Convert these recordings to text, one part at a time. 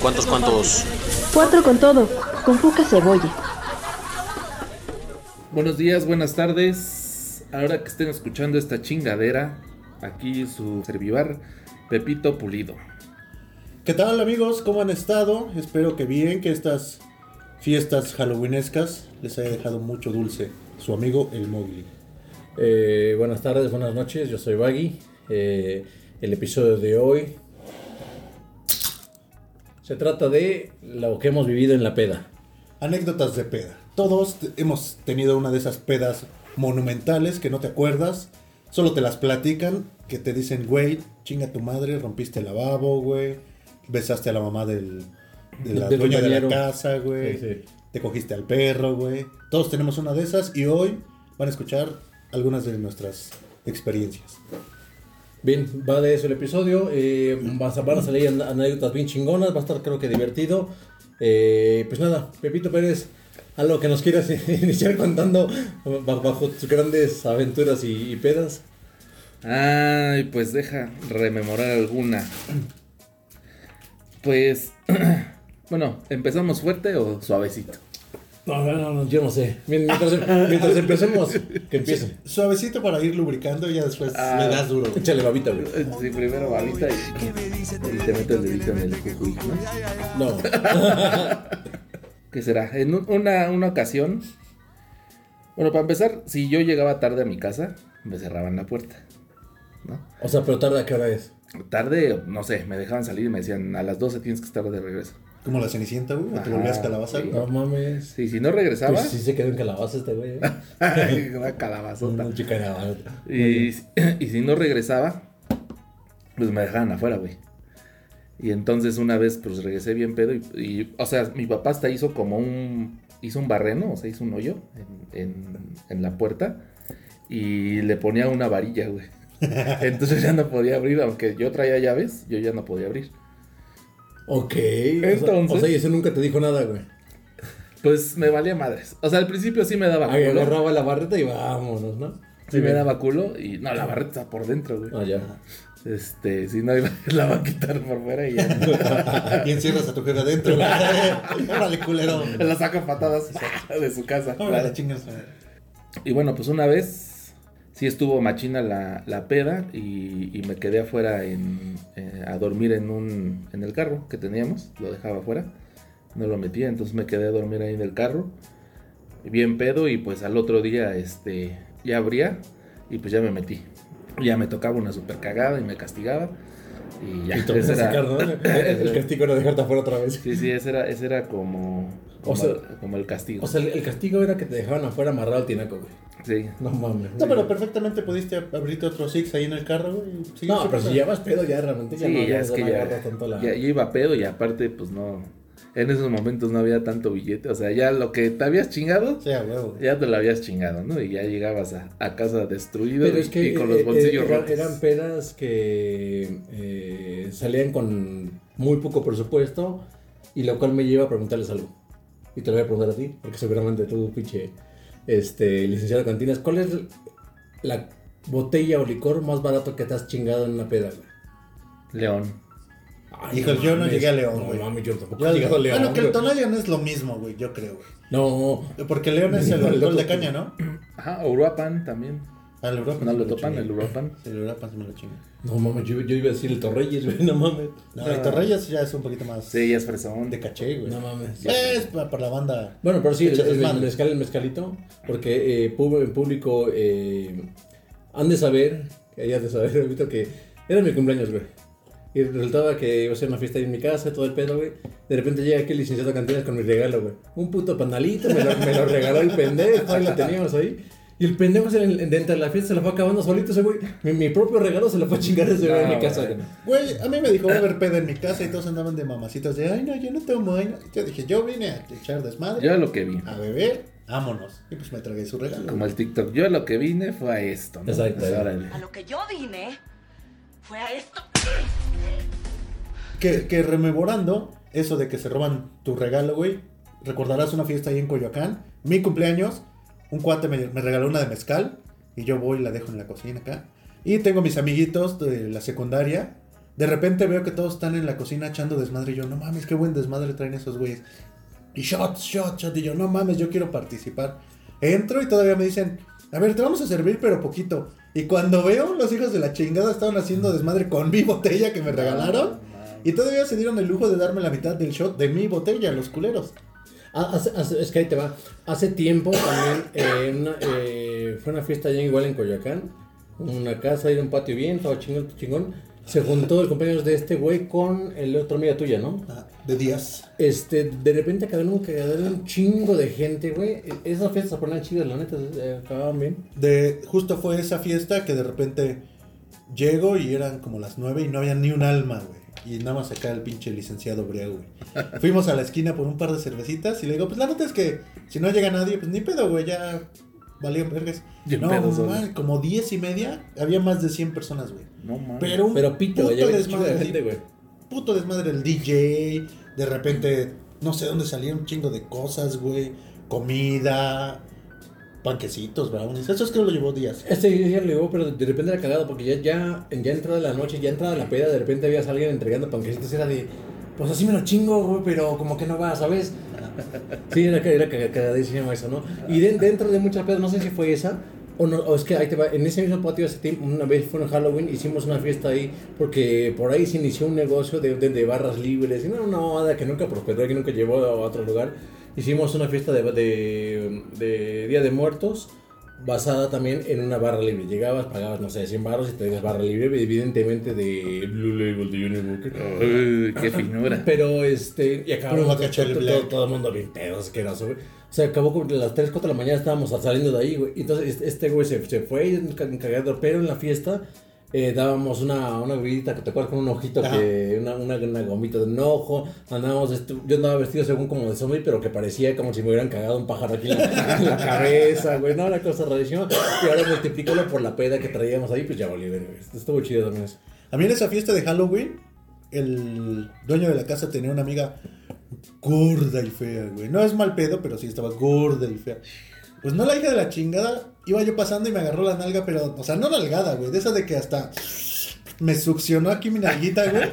¿Cuántos, cuántos? Cuatro con todo, con poca cebolla. Buenos días, buenas tardes. Ahora que estén escuchando esta chingadera, aquí su servivar, Pepito Pulido. ¿Qué tal amigos? ¿Cómo han estado? Espero que bien, que estas fiestas halloweenescas les haya dejado mucho dulce. Su amigo el Mowgli. Eh, buenas tardes, buenas noches, yo soy Baggy. Eh, el episodio de hoy se trata de lo que hemos vivido en la peda. Anécdotas de peda. Todos hemos tenido una de esas pedas monumentales que no te acuerdas, solo te las platican, que te dicen, güey, chinga tu madre, rompiste el lavabo, güey, besaste a la mamá del, de la Del dueña de la casa, güey, Sí, sí. te cogiste al perro, güey. Todos tenemos una de esas y hoy van a escuchar algunas de nuestras experiencias. Bien, va de eso el episodio. eh, van a salir an- anécdotas bien chingonas, va a estar creo que divertido. Eh, pues nada, Pepito Pérez, algo que nos quieras iniciar contando ba- bajo tus grandes aventuras y pedas. Ay, pues deja rememorar alguna. Pues, bueno, ¿empezamos fuerte o suavecito? No, no, no, no, yo no sé. Mientras, mientras empecemos, que empiece. Suavecito para ir lubricando y ya después Ah. le das duro. Échale babita, güey. Sí, primero babita y, y te meto el dedito en el cucuy, ¿no? No. ¿Qué será? En un- una, una ocasión, bueno, para empezar, si yo llegaba tarde a mi casa, me cerraban la puerta, ¿no? O sea, pero tarde a qué hora es. Tarde, no sé, me dejaban salir y me decían, a las 12 tienes que estar de regreso. Como la cenicienta, güey, o te volvías calabaza, sí. güey. No mames. Sí, si no regresaba, Pues sí se quedó en calabaza este güey. ¿eh? una calabazota. Una chica de Y, y si no regresaba, pues me dejaban afuera, güey. Y entonces una vez, pues regresé bien pedo. Y, y, o sea, mi papá hasta hizo como un. Hizo un barreno, o sea, hizo un hoyo en, en- en la puerta. Y le ponía una varilla, güey. Entonces ya no podía abrir, aunque yo traía llaves, yo ya no podía abrir. Ok. Entonces- O sea, y eso nunca te dijo nada, güey. Pues me valía madres. O sea, al principio sí me daba Ahí culo. agarraba la barreta y vámonos, ¿no? Sí me daba culo. Y no, la barreta está por dentro, güey. Ah, ya. Este, si no, la va a quitar por fuera y ya. Y encierras a tu jefe adentro. güey. Órale, culero. la saca patadas de su casa. Órale, chingas. madre. Y bueno, pues una vez sí estuvo machina la, la peda y, y me quedé afuera en, eh, a dormir en un en el carro que teníamos, lo dejaba afuera, no lo metía, entonces me quedé a dormir ahí en el carro, bien pedo y pues al otro día este ya abría y pues ya me metí. Ya me tocaba una super cagada y me castigaba y ya. Y ese era- sacar, ¿no? El castigo era dejarte afuera otra vez. Sí, sí, ese era, ese era como, como, O sea- como el castigo. O sea, el, el castigo era que te dejaban afuera amarrado al tinaco, güey. Sí. No mames. No, pero perfectamente pudiste abrirte otro Six ahí en el carro, güey. seguir No, pero si ruta. ya vas pedo, ya realmente ya Sí, no, ya ya es que ya, tanto la... ya, ya iba pedo y aparte, pues no. En esos momentos no había tanto billete. O sea, ya lo que te habías chingado, Sí, huevo. ya te lo habías chingado, ¿no? Y ya llegabas a, a casa destruido Pero y, es que y con eh, los bolsillos eh, eran, rotos. eran pedas que eh, salían con muy poco presupuesto y lo cual me lleva a preguntarles algo. Y te lo voy a preguntar a ti, porque seguramente tú, pinche este, licenciado de cantinas, ¿cuál es la botella o licor más barato que te has chingado en una peda? güey? León. Ay, Híjole, yo no llegué a León, No güey. mames, yo tampoco Ya he llegado a León. Bueno, que el. Tonalion es lo mismo, güey, yo creo, güey. No, Porque León es el No, el alcohol de caña, ¿no? Ajá, Uruapan también. Al Europa. No lo topan, el Uruapan. Sí, el Europa sí me lo chingué. no mames, yo, yo iba a decir el Torreyes, güey, no mames. No, el Torreyes ya es un poquito más Sí, ya es fresón. de caché, güey. No mames. Es para, para la banda. Bueno, pero sí, el, el- el mezcal, el mezcalito, porque eh, en público eh, han de saber, que hayas de saber, ahorita que era mi cumpleaños, güey. Y resultaba que iba a ser una fiesta ahí en mi casa, todo el pedo, güey. De repente llega aquí el licenciado de cantinas con mi regalo, güey. Un puto panalito, me lo, me lo regaló el pendejo, ahí lo teníamos ahí. Y el pendejo se le- dentro de la fiesta se lo fue acabando solito ese güey. Mi, mi propio regalo se lo fue a chingar ese güey en No, mi casa, güey. a mí me dijo, va a haber pedo en mi casa y todos andaban de mamacitas de, ay, no, yo no tomo, ay, no. Yo dije, yo vine a echar desmadre, Yo lo que vi. a beber, vámonos. Y pues me tragué su regalo. Como el TikTok. Yo lo que vine fue a esto, ¿no? Exacto. Pues. A lo que yo vine fue a esto. Que, que rememorando eso de que se roban tu regalo, güey. Recordarás una fiesta ahí en Coyoacán. Mi cumpleaños. Un cuate me, me regaló una de mezcal. Y yo voy y la dejo en la cocina acá. Y tengo mis amiguitos de la secundaria. De repente veo que todos están en la cocina echando desmadre y yo, no mames, qué buen desmadre traen esos güeyes. Y shots, shots, shots. Y yo, no mames, yo quiero participar. Entro y todavía me dicen, a ver, te vamos a servir, pero poquito. Y cuando veo, los hijos de la chingada estaban haciendo desmadre con mi botella que me regalaron. Y todavía se dieron el lujo de darme la mitad del shot de mi botella, los culeros. Ah, hace- hace- es que ahí te va. Hace tiempo también eh, una- eh, fue una fiesta allá igual en Coyoacán. Una casa y un patio bien, estaba chingón, chingón. Se juntó el cumpleaños de este güey con el otro amiga tuya, ¿no? Ah, De días. Este, de repente acabaron un chingo de gente, güey. Esas fiestas se ponían chidas, la neta, eh, acababan bien. De, justo fue esa fiesta que de repente llego y eran como las nueve y no había ni un alma, güey. Y nada más acá el pinche licenciado Briago, güey. Fuimos a la esquina por un par de cervecitas y le digo, pues la neta es que si no llega nadie, pues ni pedo, güey, ya valían vergas. No, man, como diez y media, había más de 100 personas, güey. No mames. Pero un Pero pito, puto chingo de desmadre, gente, güey. puto desmadre el DJ, de repente, no sé dónde salían un chingo de cosas, güey, comida, panquecitos, brownies, eso es que lo llevó días. Este ya lo llevó, pero de repente era cagado porque ya, ya, ya entrada la noche, ya entrada la peda, de repente había alguien entregando panquecitos, era de, pues así me lo chingo, güey, pero como que no va, ¿sabes? Sí, era, era caga- cagadísimo eso, ¿no? Y de- dentro de muchas pedas, no sé si fue esa, o, no, o es que ahí te va, en ese mismo patio tiempo, una vez fue en Halloween, hicimos una fiesta ahí, porque por ahí se inició un negocio de, de, de barras libres, y no, no, nada que nunca prosperó, que nunca llevó a otro lugar. Hicimos una fiesta de, de, de Día de Muertos, basada también en una barra libre. Llegabas, pagabas, no sé, 100 barros y te ibas barra libre, evidentemente de Blue Label de Unibucket. Uy, qué finura. Pero este, y acabamos todo, todo, todo- el mundo bien pedo, asqueroso, güey. O sea, acabó como a las 3, 4 de la mañana estábamos saliendo de ahí, güey. Entonces este- este güey se, se fue en ca- en cagadero, pero en la fiesta eh, dábamos una, una bebidita que te acuerdas con un ojito, Ajá. que una, una, una gomita de un ojo. Andábamos, yo andaba vestido según como de zombie, pero que parecía como si me hubieran cagado un pájaro aquí en la, en la cabeza, güey. No, una cosa rarísima. Y ahora multiplícalo por la peda que traíamos ahí, pues ya valió, güey. Estuvo chido también eso. A mí en esa fiesta de Halloween, el dueño de la casa tenía una amiga gorda y fea, güey. No es mal pedo, pero sí estaba gorda y fea. Pues no la hija de la chingada, iba yo pasando y me agarró la nalga, pero, o sea, no nalgada, güey. De esa de que hasta me succionó aquí mi nalguita, güey.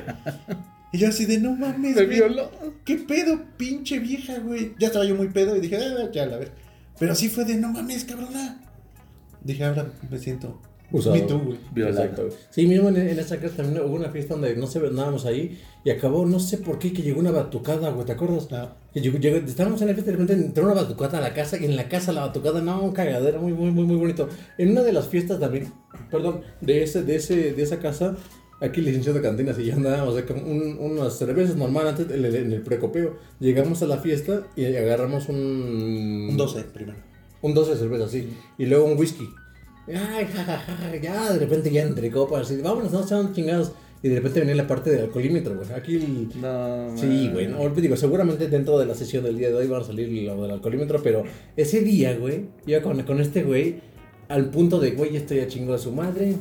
Y yo así de, no mames, Me güey. violó. ¿Qué pedo, pinche vieja, güey? Ya estaba yo muy pedo y dije, ah, ya la ver. Pero sí fue de, no mames, cabrona. Dije, ahora me siento. Usado. Me too, güey. Exacto. Sí, mismo en, en esa casa también hubo una fiesta donde no sé, andábamos ahí y acabó, no sé por qué, que llegó una batucada, güey, ¿te acuerdas? No. Que llegó- llegó- estábamos en la fiesta y de repente entró una batucada a la casa y en la casa la batucada, no, un cagadero muy, muy, muy, muy bonito. En una de las fiestas también, perdón, de ese, de ese, de esa casa, aquí licenciado de cantinas y ya andábamos de con un- unas cervezas normal antes en el, el precopeo. Llegamos a la fiesta y agarramos un... Un 12 primero. Un 12 de cerveza, sí. Y luego un whisky. Ay, jajaja, ya de repente ya entre copas. Y vámonos, no sean chingados. Y de repente venía la parte del alcoholímetro, güey. Aquí el... No, Sí, güey. No, digo, seguramente dentro de la sesión del día de hoy van a salir lo del alcoholímetro, pero ese día, güey, iba con, con este güey al punto de, güey, estoy a chingo de su madre.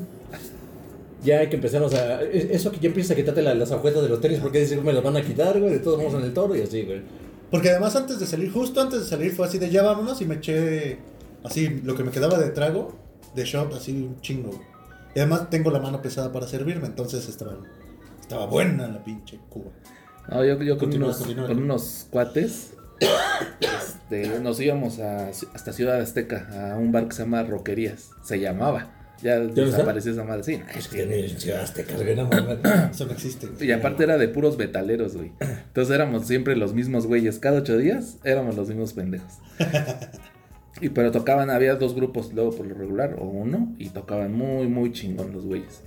Ya hay que empezarnos a... es- Eso que ya empiezas a quitarte la- las agujetas de los tenis porque dices, me las van a quitar, güey, de todos modos en el toro y así, güey. Porque además antes de salir, justo antes de salir fue así de ya vámonos y me eché así lo que me quedaba de trago, de shot, así un chingo. Y además tengo la mano pesada para servirme, entonces estaba, estaba buena la pinche cuba. No, yo, yo con, unos, con unos cuates este, nos íbamos a, hasta Ciudad Azteca a un bar que se llama Roquerías. Se llamaba. Ya desapareció esa madre. Sí, Es que en Ciudad Azteca. Eso no existe. y aparte era de puros betaleros, güey. Entonces éramos siempre los mismos güeyes. Cada ocho días éramos los mismos pendejos. Y pero tocaban, había dos grupos luego por lo regular, o uno, y tocaban muy, muy chingón los güeyes.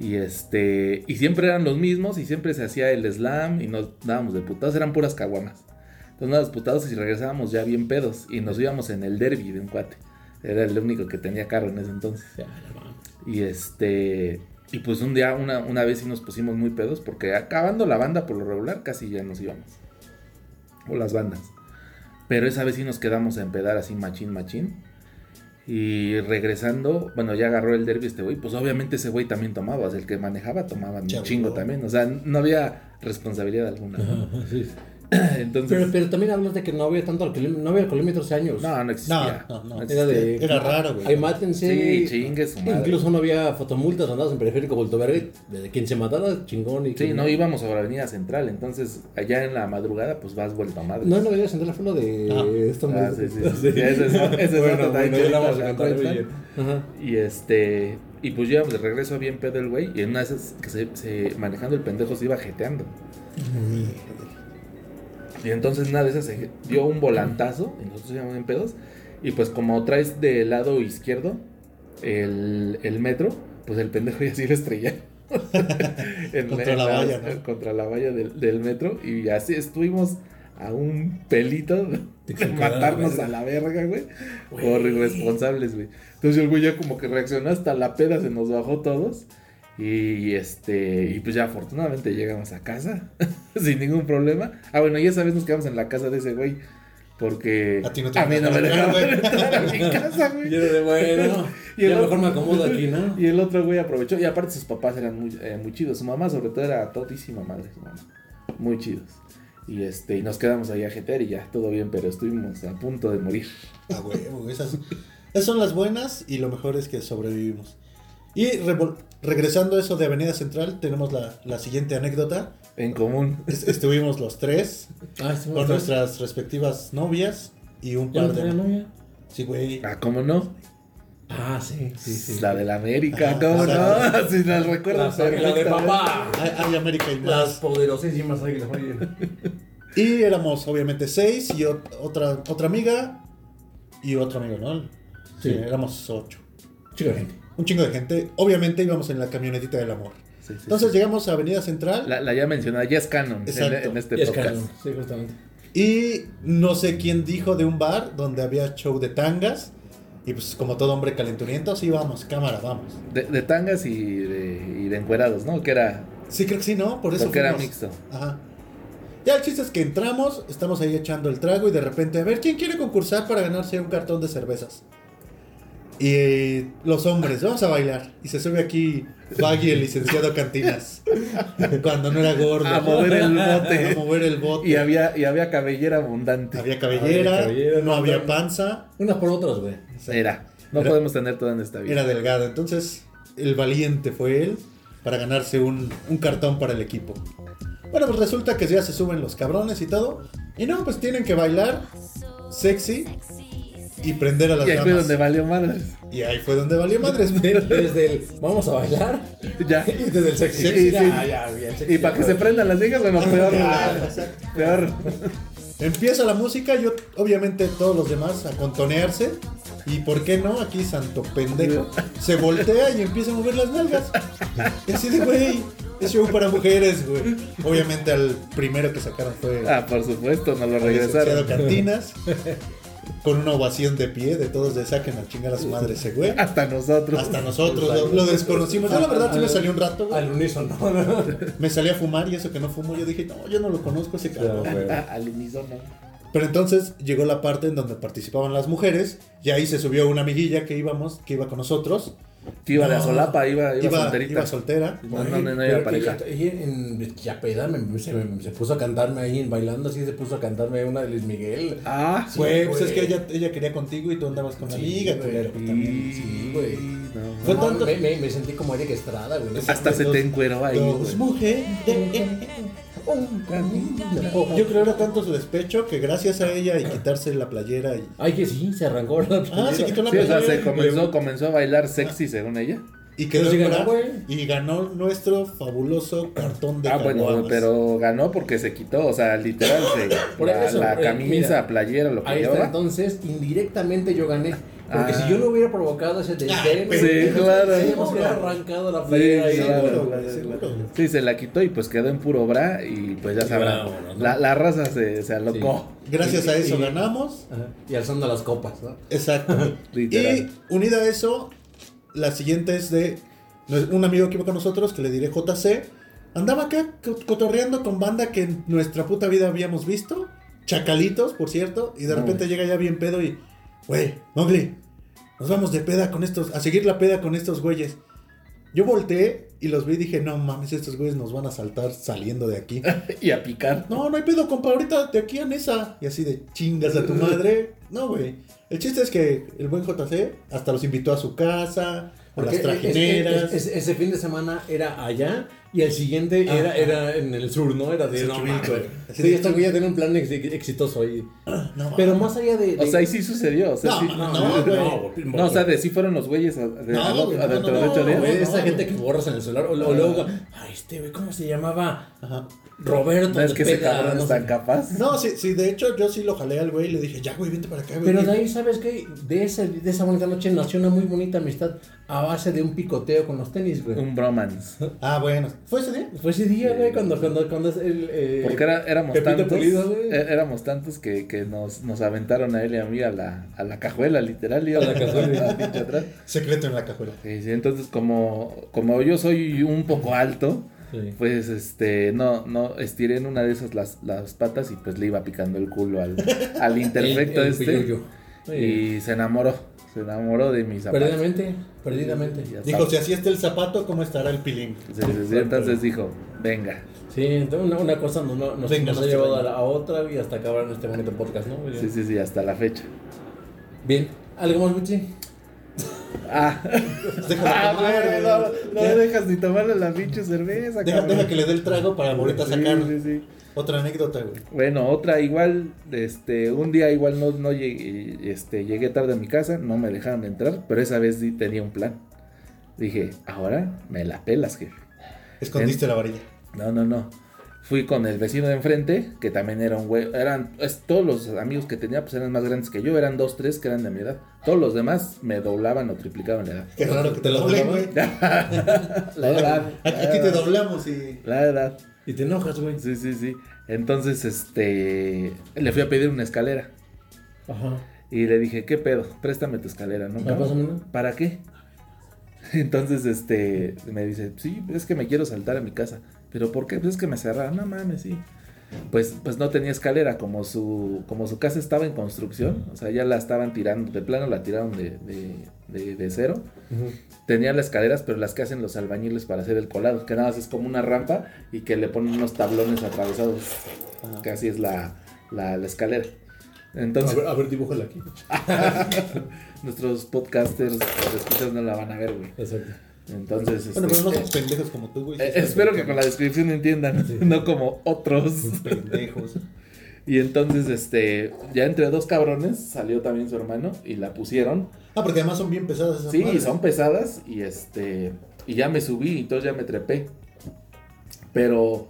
Y este, y siempre eran los mismos, y siempre se hacía el slam, y nos dábamos de putados, eran puras caguamas. Entonces nos putados y regresábamos ya bien pedos, y nos íbamos en el derby de un cuate. Era el único que tenía carro en ese entonces. Y este. Y pues un día, una, una vez sí nos pusimos muy pedos, porque acabando la banda por lo regular, casi ya nos íbamos. O las bandas. Pero esa vez sí nos quedamos a empedar así machín, machín. Y regresando, bueno, ya agarró el derby este güey. Pues obviamente ese güey también tomaba. O sea, el que manejaba tomaba un chingo también. O sea, no había responsabilidad alguna. ¿no? Ajá, sí. Entonces, Pero, pero también hablas de que no había tanto alcoholímetro, no había alcoholímetro hace años. no, no No, existía. no, no. Era de. Era raro, güey. Ay, mátense. Sí, chingue su madre. Incluso no había fotomultas, andabas en periférico Vuelto Verde. Desde quien se matara, chingón. Y Sí, no íbamos a la avenida central, entonces allá en la madrugada pues vas vuelto a madre. No, no debería sentar fue lo de. Ah. esto Ah, sí, sí, sí. Sí, ese es- ese es bueno, otro bueno, la. Y este, y pues llegamos de regreso bien pedo el güey, y en una de esas que se, se- manejando el pendejo se iba jeteando. Y entonces una de esas se dio un volantazo, y nosotros íbamos en pedos, y pues como traes del lado izquierdo el, el metro, pues el pendejo ya sí lo estrella. En- Contra en la valla, ¿no? Contra la valla del, del metro, y así estuvimos a un pelito de matarnos a la verga, güey, por irresponsables, güey. Entonces el güey ya como que reaccionó hasta la peda, se nos bajó todos. Y este, y pues ya afortunadamente llegamos a casa sin ningún problema. Ah, bueno, y esa vez nos quedamos en la casa de ese güey. Porque A ti no te mí no me dejaron entrar, güey. a mi casa, güey. Y era de bueno. Y el a lo otro- mejor me acomodo aquí, ¿no? Y el otro güey aprovechó. Y aparte sus papás eran muy, eh, muy chidos. Su mamá sobre todo era todísima madre. Su mamá. Muy chidos. Y este, y nos quedamos ahí a jetear y ya, todo bien, pero estuvimos a punto de morir. Ah, huevo, esas, esas son las buenas y lo mejor es que sobrevivimos. Y regresando a eso de Avenida Central, tenemos la, la siguiente anécdota. En común. Es- estuvimos los tres Ah, sí, con nuestras respectivas novias y un ¿Ya no par de... novia? Sí, güey. Ah, ¿cómo no? Ah, sí, sí, sí. La de la América, Ajá, ¿cómo no? Si las recuerdo La, la de papá. Hay, hay América y Las más. poderosísimas águilas. Y éramos obviamente seis y ot- otra, otra amiga y otro amigo, ¿no? Sí, Sí. éramos ocho. Chica gente. Un chingo de gente. Obviamente íbamos en la camionetita del amor. Sí, sí, Entonces sí. llegamos a Avenida Central La, la ya mencionada, ya es canon en, Exacto. en este podcast. canon, Sí, justamente. y no sé quién dijo de un bar donde había show de tangas. Y pues como todo hombre calenturiento, sí, vamos, cámara, vamos. De, de tangas y de, y de encuerados, ¿no? Que era. Sí, creo que sí, ¿no? Por eso Porque era mixto. Ajá. Ya el chiste es que entramos, estamos ahí echando el trago y de repente, a ver, ¿quién quiere concursar para ganarse un cartón de cervezas? Y eh, los hombres, vamos a bailar. Y se sube aquí Baggy, el licenciado Cantinas. Cuando no era gordo. A mover el bote. A mover el bote. Y había, y había cabellera abundante. Había cabellera, Había cabellera, no había panza, Unas por otras, güey. Era. No Era- podemos tener todo en esta vida. era delgado. Entonces, el valiente fue él para ganarse un, un cartón para el equipo. Bueno, pues resulta que ya se suben los cabrones y todo. Y no, pues tienen que bailar sexy y prender a las y ahí fue donde valió madres. Y ahí fue donde valió madres. De- Desde el vamos a bailar Ya. y desde el sexy. Sí, ya, sí. ya, ya, sexy. Y para que se prendan las viejas, bueno, peor. Peor. Empieza la música, yo obviamente todos los demás a contonearse. Y por qué no, aquí Santo Pendejo se voltea y empieza a mover las nalgas. Y así de, güey, es show para mujeres, güey. Obviamente al primero que sacaron fue Ah, por supuesto, nos lo regresaron. Cantinas. Con una ovación de pie de todos de saquen a chingar a su madre ese güey. Hasta nosotros. Hasta nosotros lo, lo desconocimos. Yo la verdad sí me salí un rato, güey. Al unísono, ¿no? Me salí a fumar y eso que no fumo, yo dije, no, yo no lo conozco ese cabrón. Al unísono. Pero entonces llegó la parte en donde participaban las mujeres y ahí se subió una amiguilla que íbamos, que iba con nosotros. Que iba de No, a solapa, iba, iba, iba, solterita. iba soltera. No, no, no, no iba pareja. ella- ella en ya peda me- se, me- se puso a cantarme ahí en bailando así se puso a cantarme una de Luis Miguel. Ah, Güey, pues güey. es que ella, ella quería contigo y tú andabas con la Sí, amiga, güey. culero, pues, también. Sí, güey. No, Fue No, tanto- me, me, me sentí como Eric Estrada, güey. Hasta se te encueró ahí, Dos güey. mujeres. Yo creo era tanto su despecho que gracias a ella y quitarse la playera y... Ay, que sí, se arrancó la Ah, se quitó la Sí, o sea, playera. se comenzó, comenzó a bailar sexy según ella. Y quedó Pero sí ganó, y ganó nuestro fabuloso cartón de Ah, bueno, caguamas. pero ganó porque se quitó, o sea, literal, se, Por la, eso, la eh, camisa, mira, playera, lo que Ahí está, llevaba. entonces, indirectamente yo gané. Porque Ah. si yo no hubiera provocado ese desdén, pues, Sí, claro. Arrancado la Sí, playera ahí. claro, seguro, claro. Sí, se la quitó y pues quedó en puro bra y pues ya sabrán. bueno, ¿no? la, la raza se, se alocó. Gracias a eso Y- ganamos. Ajá, Y alzando las copas, ¿no? Exacto. Y unida a eso, la siguiente es de un amigo que iba con nosotros, que le diré JC. Andaba acá co- cotorreando con banda que en nuestra puta vida habíamos visto. Chacalitos, por cierto. Y de No. repente llega ya bien pedo y... Güey, Mowgli, nos vamos de peda con estos... A seguir la peda con estos güeyes. Yo volteé y los vi y dije, no mames, estos güeyes nos van a saltar saliendo de aquí. y a picar. No, no hay pedo, compa, ahorita de aquí a Nesa. Y así de chingas a tu madre. No, güey. El chiste es que el buen JC hasta los invitó a su casa, Porque las trajineras. es- es- es- ese fin de semana era allá y el siguiente era, Ajá. era en el sur, ¿no? Era de no Sí, de esta güey ya tenía un plan ex- exitoso ahí. No, Pero más allá de. O de- sea, ahí sí sucedió. O sea, No, sí- no, no, güey. No, o sea, de sí fueron los güeyes a- de- No, no, adentro no, de ocho no, días. Güey, no, esa no, gente no. que borras en el celular. O, o luego, ay, este güey, ¿cómo se llamaba? Ajá. Roberto. No es que ese cabrón no es tan capaz. No, sí, sí, de hecho yo sí lo jalé al güey y le dije, ya, güey, vente para acá, güey. Pero de ahí, ¿sabes qué? De, ese, de esa bonita noche nació una muy bonita amistad a base de un picoteo con los tenis, güey. Un bromance. Ah, bueno. ¿Fue ese día? Fue ese día, güey, cuando, cuando, cuando es el. eh, Porque era- éramos Pepito tantos. Pulido, güey. é- éramos tantos que, que nos, nos aventaron a él y a mí a la, a la cajuela, literal. Y A la cajuela. atrás. Secreto en la cajuela. Sí, sí, entonces, como, como yo soy un poco alto, Sí. pues este, no, no, estiré en una de esas las, las patas y pues le iba picando el culo al, al imperfecto El- el este. Y se enamoró, se enamoró de mis zapatos. Perdidamente, perdidamente. Dijo, si así está el zapato, ¿cómo estará el pilín? Sí, sí, sí, entonces dijo, venga. Sí, entonces una, una cosa nos, nos, nos ha llevado a, la- a otra y hasta acabar en este bonito podcast, ¿no? Sí, sí, sí, hasta la fecha. Bien, ¿algo más, Buchi? Ah, ah güey, no, dejas ni tomarle la pinche cerveza, Deja, deja que le dé el trago para ahorita Sí, sacar sí, otra anécdota, güey. Bueno, otra igual, este, un día igual no, no llegué, este, llegué tarde a mi casa, no me dejaron entrar, pero esa vez sí tenía un plan. Dije, ahora me la pelas, jefe. Escondiste la varilla. No, no, no. Fui con el vecino de enfrente, que también era un güey, eran, es, todos los amigos que tenía, pues eran más grandes que yo, eran dos, tres que eran de mi edad. Todos los demás me doblaban o triplicaban la edad. Qué raro que te lo doblen, güey. La edad. Aquí, aquí te doblamos y... La edad. Y te enojas, güey. Sí, sí, sí. Entonces, este, le fui a pedir una escalera. Ajá. Y le dije, ¿qué pedo? Préstame tu escalera, ¿no? ¿Para qué? Entonces, este, me dice, sí, es que me quiero saltar a mi casa. ¿Pero por qué? Pues es que me cerraron. No mames, sí. Pues, pues no tenía escalera, como su, como su casa estaba en construcción, o sea, ya la estaban tirando, de plano la tiraron de, de, de- de cero. Tenía las escaleras, pero las que hacen los albañiles para hacer el colado, que nada más es como una rampa y que le ponen unos tablones atravesados. Que así es la, la, la escalera. A Entonces, ver, a ver, dibújala aquí. nuestros podcasters, escuchas no la van a ver, güey. Exacto. Entonces, Bueno, este, pero no somos pendejos como tú, güey. eh, espero que con la descripción entiendan, no como otros. Pendejos. Y entonces, este, ya entre dos cabrones salió también su hermano y la pusieron. Ah, porque además son bien pesadas esas Sí, madres. son pesadas y este, y ya me subí y entonces ya me trepé. Pero,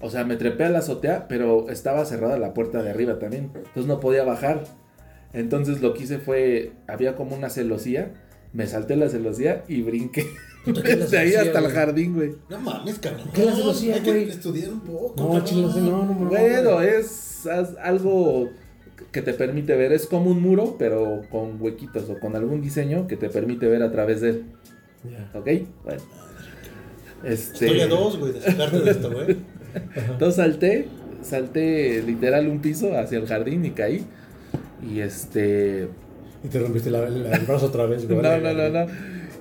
o sea, me trepé a la azotea, pero estaba cerrada la puerta de arriba también. Entonces no podía bajar. Entonces lo que hice fue, había como una celosía, me salté la celosía y brinqué. Puta, ¿qué la Desde ahí hasta el jardín, güey. No mames, cabrón. ¿Qué las hacía, güey? estudiar un poco. No, chingos, no, no, no. Bueno, es algo que te permite ver, es como un muro, pero con huequitos o con algún diseño que te permite ver a través de él. Ya. ¿Ok? Bueno. Este, Estoy a dos, güey, de sacarte de esto, güey. Entonces salté, salté literal un piso hacia el jardín y caí. Y este. Y te rompiste la- la- el brazo otra vez, güey. No, no, no, no.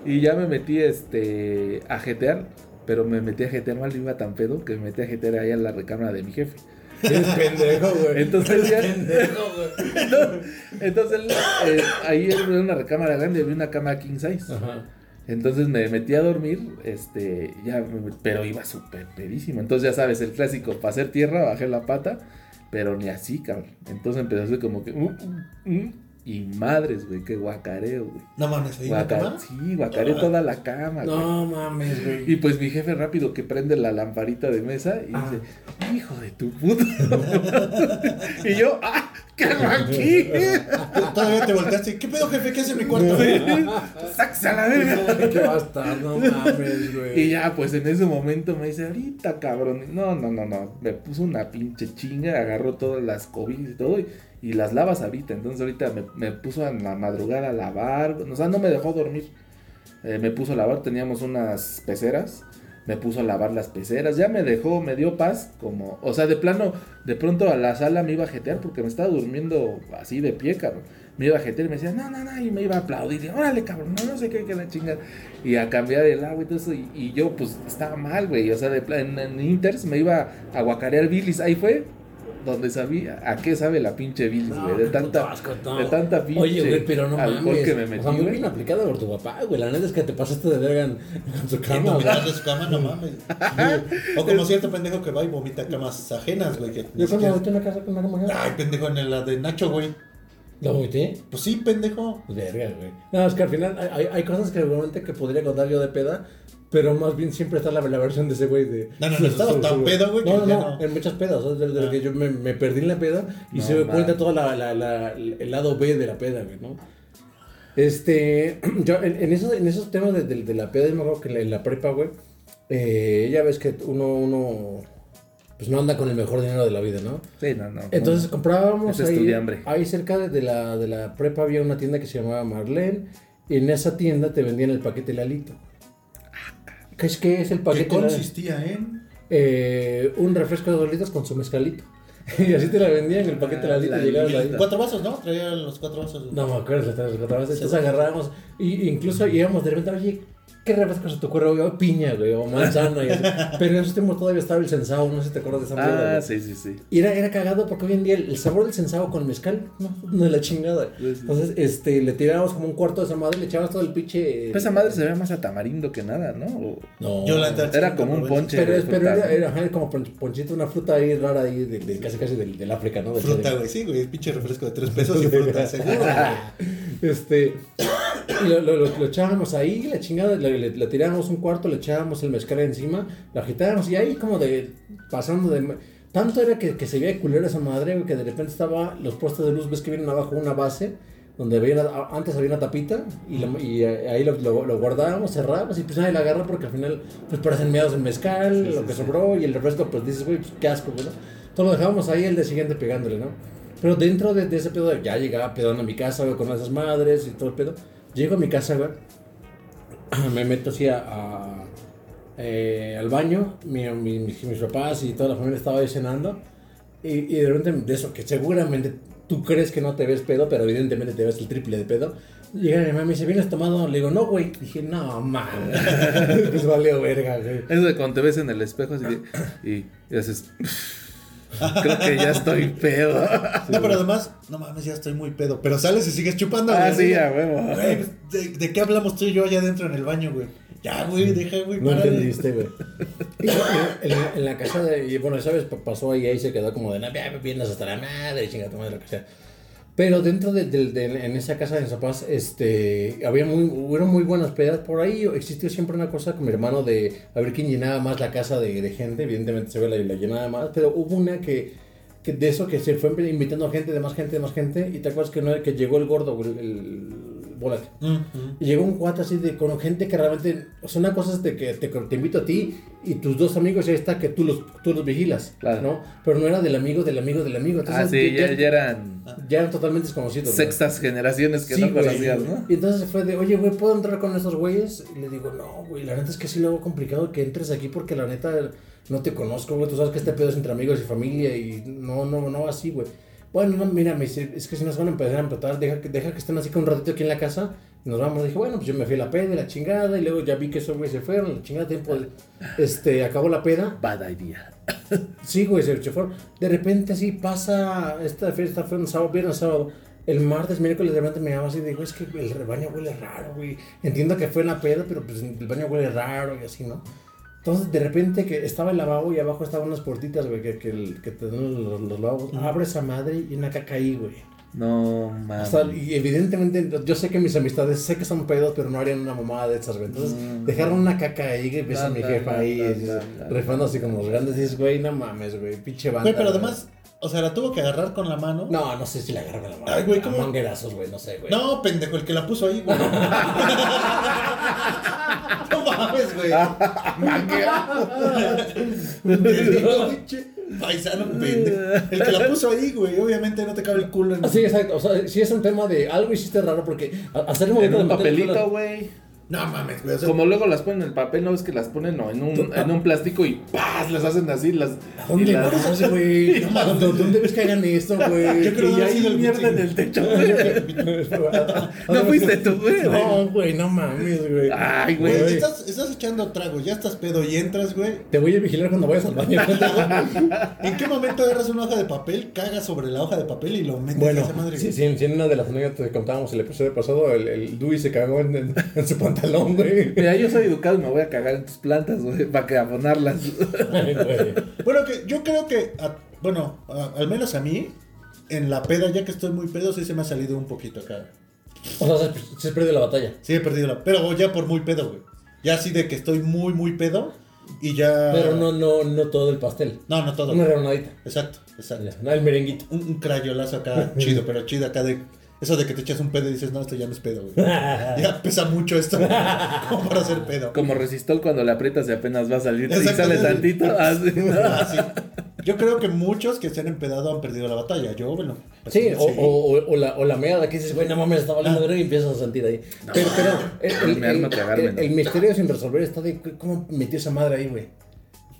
Y ya me metí este, a jetear, pero me metí a jetear mal, iba tan pedo que me metí a jetear ahí a la recámara de mi jefe. Eres pendejo, güey. Entonces ya. Pendejo, güey. No, entonces eh, ahí era una recámara grande, había una cama king size. Ajá. Entonces me metí a dormir, este, ya, me- pero iba súper pedísimo. Entonces ya sabes, el clásico, para hacer tierra, bajé la pata, pero ni así, cabrón. Entonces empezó a hacer como que, uh, uh, uh, y madres, güey, qué guacareo, güey. No mames, ahí la Guaca- cama. sí, guacaré toda la cama, güey. No mames, güey. Y pues mi jefe rápido que prende la lamparita de mesa y Ah. dice, hijo de tu puta. y yo, ¡ah! ¿Qué hago aquí? Todavía te volteaste. ¿Qué pedo, jefe? ¿Qué hace en mi cuarto? ¡Sáquese a la verga! Qué bastardo, no mames, güey. Y ya, pues en ese momento me dice, ahorita cabrón. No, no, no, no. Me puso una pinche chinga, agarró todas las cobijas y todo y, y las lavas ahorita. Entonces ahorita me, me puso en la madrugada a lavar. O sea, no me dejó dormir. Eh, me puso a lavar, teníamos unas peceras. Me puso a lavar las peceras. Ya me dejó, me dio paz. Como, o sea, de plano, de pronto a la sala me iba a jetear porque me estaba durmiendo así de pie, cabrón. me iba a jetear y me decía, no, no, no, y me iba a aplaudir, y, órale, cabrón, no, no sé qué, que la chingada. Y a cambiar el agua y todo eso, y, yo, pues, estaba mal, güey, o sea, de, pla- en, en Inters me iba a guacarear bilis, ahí fue donde sabía a qué sabe la pinche bilis, güey, de qué tanta, asco, no. de tanta pinche Oye, güey, pero no alcohol mames. que me metí, o sea, muy bien aplicada por tu papá, güey. La neta es que te pasaste de verga en, en su Que cama, no güey. de su cama, no mames. O como cierto pendejo que va y vomita camas ajenas, güey. Yo cuando en una casa con una cama. Ay, pendejo, en la de Nacho, güey. ¿La vomité? Pues sí, pendejo. Verga, güey. No, es que al final hay, hay- cosas que realmente que podría contar yo de peda, pero más bien siempre está la, la versión de ese güey de... No, no, no, estaba tan pedo, güey, No, no, no, en muchas pedas, ¿sabes? De, de lo Ah. que yo me, me perdí en la peda y No, se me cuenta todo la, la, la- el lado B de la peda, güey, ¿no? Este, yo en, en esos, en esos temas de, de- de la peda, yo me acuerdo que en la, en la prepa, güey, eh, ya ves que uno, uno, pues no anda con el mejor dinero de la vida, ¿no? Sí, no, no. Entonces no. comprábamos ahí, ahí cerca de, la, de la prepa había una tienda que se llamaba Marlene y en esa tienda te vendían el paquete Lalito. ¿Qué es, qué es el Que paquete Lalito? consistía en. Eh, un refresco de dos litros con su mezcalito. y así te la vendían el paquete Ah, Lalito. la ahí. Cuatro vasos, ¿no? Traía los cuatro vasos. No me acuerdo, las tres, cuatro veces. Entonces agarrábamos, y incluso íbamos de repente, oye, ¿qué refresco se te ocurre? Oye, piña, güey, o manzana. y así. Pero en esos tiempos todavía estaba el sensao, no sé si te acuerdas de esa mierda, Ah, sí, sí, sí. Y era, era cagado porque hoy en día el, el sabor del sensao con mezcal, no, no es la chingada. Sí, sí. Entonces, este, le tirábamos como un cuarto de esa madre, le echabas todo el pinche. Pues esa madre se ve más a tamarindo que nada, ¿no? O- No. Yo la Era como un ponche. Pero, es, era, era, ajá, como pon- ponchito, una fruta ahí rara ahí, de, de casi casi del, del África, ¿no? Del Fruta, güey. Sí, güey. Pinche refresco de tres pesos y fruta, seguro. Este, lo, lo, lo- lo echábamos ahí, la chingada, le, tirábamos un cuarto, le echábamos el mezcal encima, lo agitábamos y ahí como de, pasando de... Tanto era que, que se veía culera esa madre, que de repente estaba los puestos de luz, ves que vienen abajo una base, donde había una- antes había una tapita, y, la- y ahí lo, lo- lo guardábamos, cerrábamos, y pues nadie la agarra porque al final, pues parecen meados en mezcal, lo que sobró, y el refresco, pues dices, güey, pues qué asco, ¿no? Entonces lo dejábamos ahí el día siguiente pegándole, ¿no? Pero dentro de, de ese pedo, ya llegaba pedón a mi casa, güey, con esas madres y todo el pedo. Llego a mi casa, güey. Me meto así a, eh, al baño. Mi, mi- mis, papás y toda la familia estaba ahí cenando. Y, de repente, de eso, que seguramente tú crees que no te ves pedo, pero evidentemente te ves el triple de pedo. Llega mi mamá y me dice, ¿vienes tomado? Le digo, no, güey. Dije, no, mames. pues valió verga, güey. Eso de cuando te ves en el espejo así y, y haces. Creo que ya estoy pedo. No, pero además, no mames, ya estoy muy pedo. Pero sales y sigues chupando, Ah, sí, a huevo. Güey, ¿de, de qué hablamos tú y yo allá adentro en el baño, güey? Ya, güey, deja, güey, No párale. entendiste, güey. En, la casa de. Y bueno, ¿sabes? Pa- Pasó ahí, ahí se quedó como de. "Nah, ya vienes hasta la madre, chinga tu madre, lo que sea. Pero dentro de, de- de- en esa casa de Zapaz, este, había muy, hubieron muy buenas pedas. Por ahí existió siempre una cosa con mi hermano de a ver quién llenaba más la casa de, gente. Evidentemente se ve la, la llenaba más, pero hubo una que, que de eso que se fue invitando gente, de más gente, de más gente. Y te acuerdas que, no, que llegó el gordo, güey, el, Volate. Y llegó un cuate así de con gente que realmente. O sea, una cosa es de que te, te invito a ti y tus dos amigos, y ahí está que tú los, tú los vigilas. Claro. ¿no? Pero no era del amigo, del amigo, del amigo. Entonces, Ah, sí, ya, ya eran ya eran totalmente desconocidos. güey. sextas generaciones que Sí, no conocías, ¿no? Y entonces fue de, oye, güey, ¿puedo entrar con esos güeyes? Y le digo, no, güey, la neta es que sí lo hago complicado que entres aquí porque la neta no te conozco, güey. Tú sabes que este pedo es entre amigos y familia y no, no, no así, güey. Bueno, no, mira, me dice, es que si nos van a empezar a empetar, deja, que- deja que estén así con un ratito aquí en la casa nos vamos. dije, bueno, pues yo me fui a la peda y la chingada y luego ya vi que esos güeyes se fueron, la chingada tiempo, este, acabó la peda. Bad idea. Sí, güey, se, fueron. De repente así pasa, esta fiesta fue un sábado, viernes, sábado. El martes, miércoles, de repente me llama así y digo, es que el baño huele raro, güey. Entiendo que fue una peda, pero pues el baño huele raro y así, ¿no? Entonces, de repente que estaba el lavabo y abajo estaban unas puertitas, güey, que, que, que te dan los, los lavabos. Abre esa madre y una caca ahí, güey. No, O mames. sea, y evidentemente, yo sé que mis amistades, sé que son pedos, pero no harían una mamada de esas, güey. Entonces, Mm. dejaron una caca ahí, que ves a mi jefa ahí, rifando así como los grandes, y dices, güey, no mames, güey, pinche banda. Güey, pero además, o sea, la tuvo que agarrar con la mano. No, no sé si la agarran la mano. Ay, güey, A ¿cómo? manguerazos, güey, no sé, güey. No, pendejo, el que la puso ahí, güey. no mames, güey. Pinche Paisano pendejo. El que la puso ahí, güey. Obviamente no te cabe el culo en Sí, exacto. O sea, sí es un tema de algo hiciste raro porque hacer el En movimiento un de papelito, güey. No mames, güey. o sea, Como luego las ponen en el papel, no ves que las ponen no, en un, en un plástico y ¡paz! Las hacen así. Las, ¿A dónde y las- vas, güey? No mames, ¿Dónde ves que hagan esto, güey? Yo creo Y que ha hay el mierda en el techo, güey. No fuiste tú, güey. No, güey, no mames, güey. Ay, Güey, estás, estás echando trago, ya estás pedo y entras, güey. Te voy a vigilar cuando vayas al baño. ¿En qué momento agarras una hoja de papel, cagas sobre la hoja de papel y lo metes Bueno, a esa madre? sí, sí, sí, en una de las anécdotas que contábamos el episodio pasado, el, el Dewey se cagó en, en- su pantalón, güey. Mira, yo soy educado y me voy a cagar en tus plantas, güey, para que abonarlas. Ay, güey. Bueno, que yo creo que, a- bueno, a- al menos a mí, en la peda, ya que estoy muy pedo, sí se me ha salido un poquito acá. O sea, se, se perdió la batalla. Sí he perdido la... Pero ya por muy pedo, güey. Ya así de que estoy muy, muy pedo y ya... Pero no, no, no todo el pastel. No, no todo. Una granadita. Exacto, exacto. No, el merenguito. Un, un crayolazo acá chido, pero chido acá de... Eso de que te echas un pedo y dices, no, esto ya no es pedo, güey. Ya pesa mucho esto como para hacer pedo. Como resistol cuando le aprietas y apenas va a salir y sale tantito. así. Ah, sí. Yo creo que muchos que se han empedado han perdido la batalla. Yo, bueno. pues, Sí, o, o, o, o la, o la meada que dices, güey, no mames, está valiendo verga", y empiezas a sentir ahí. pero, pero el, misterio sin resolver está de cómo metió esa madre ahí, güey.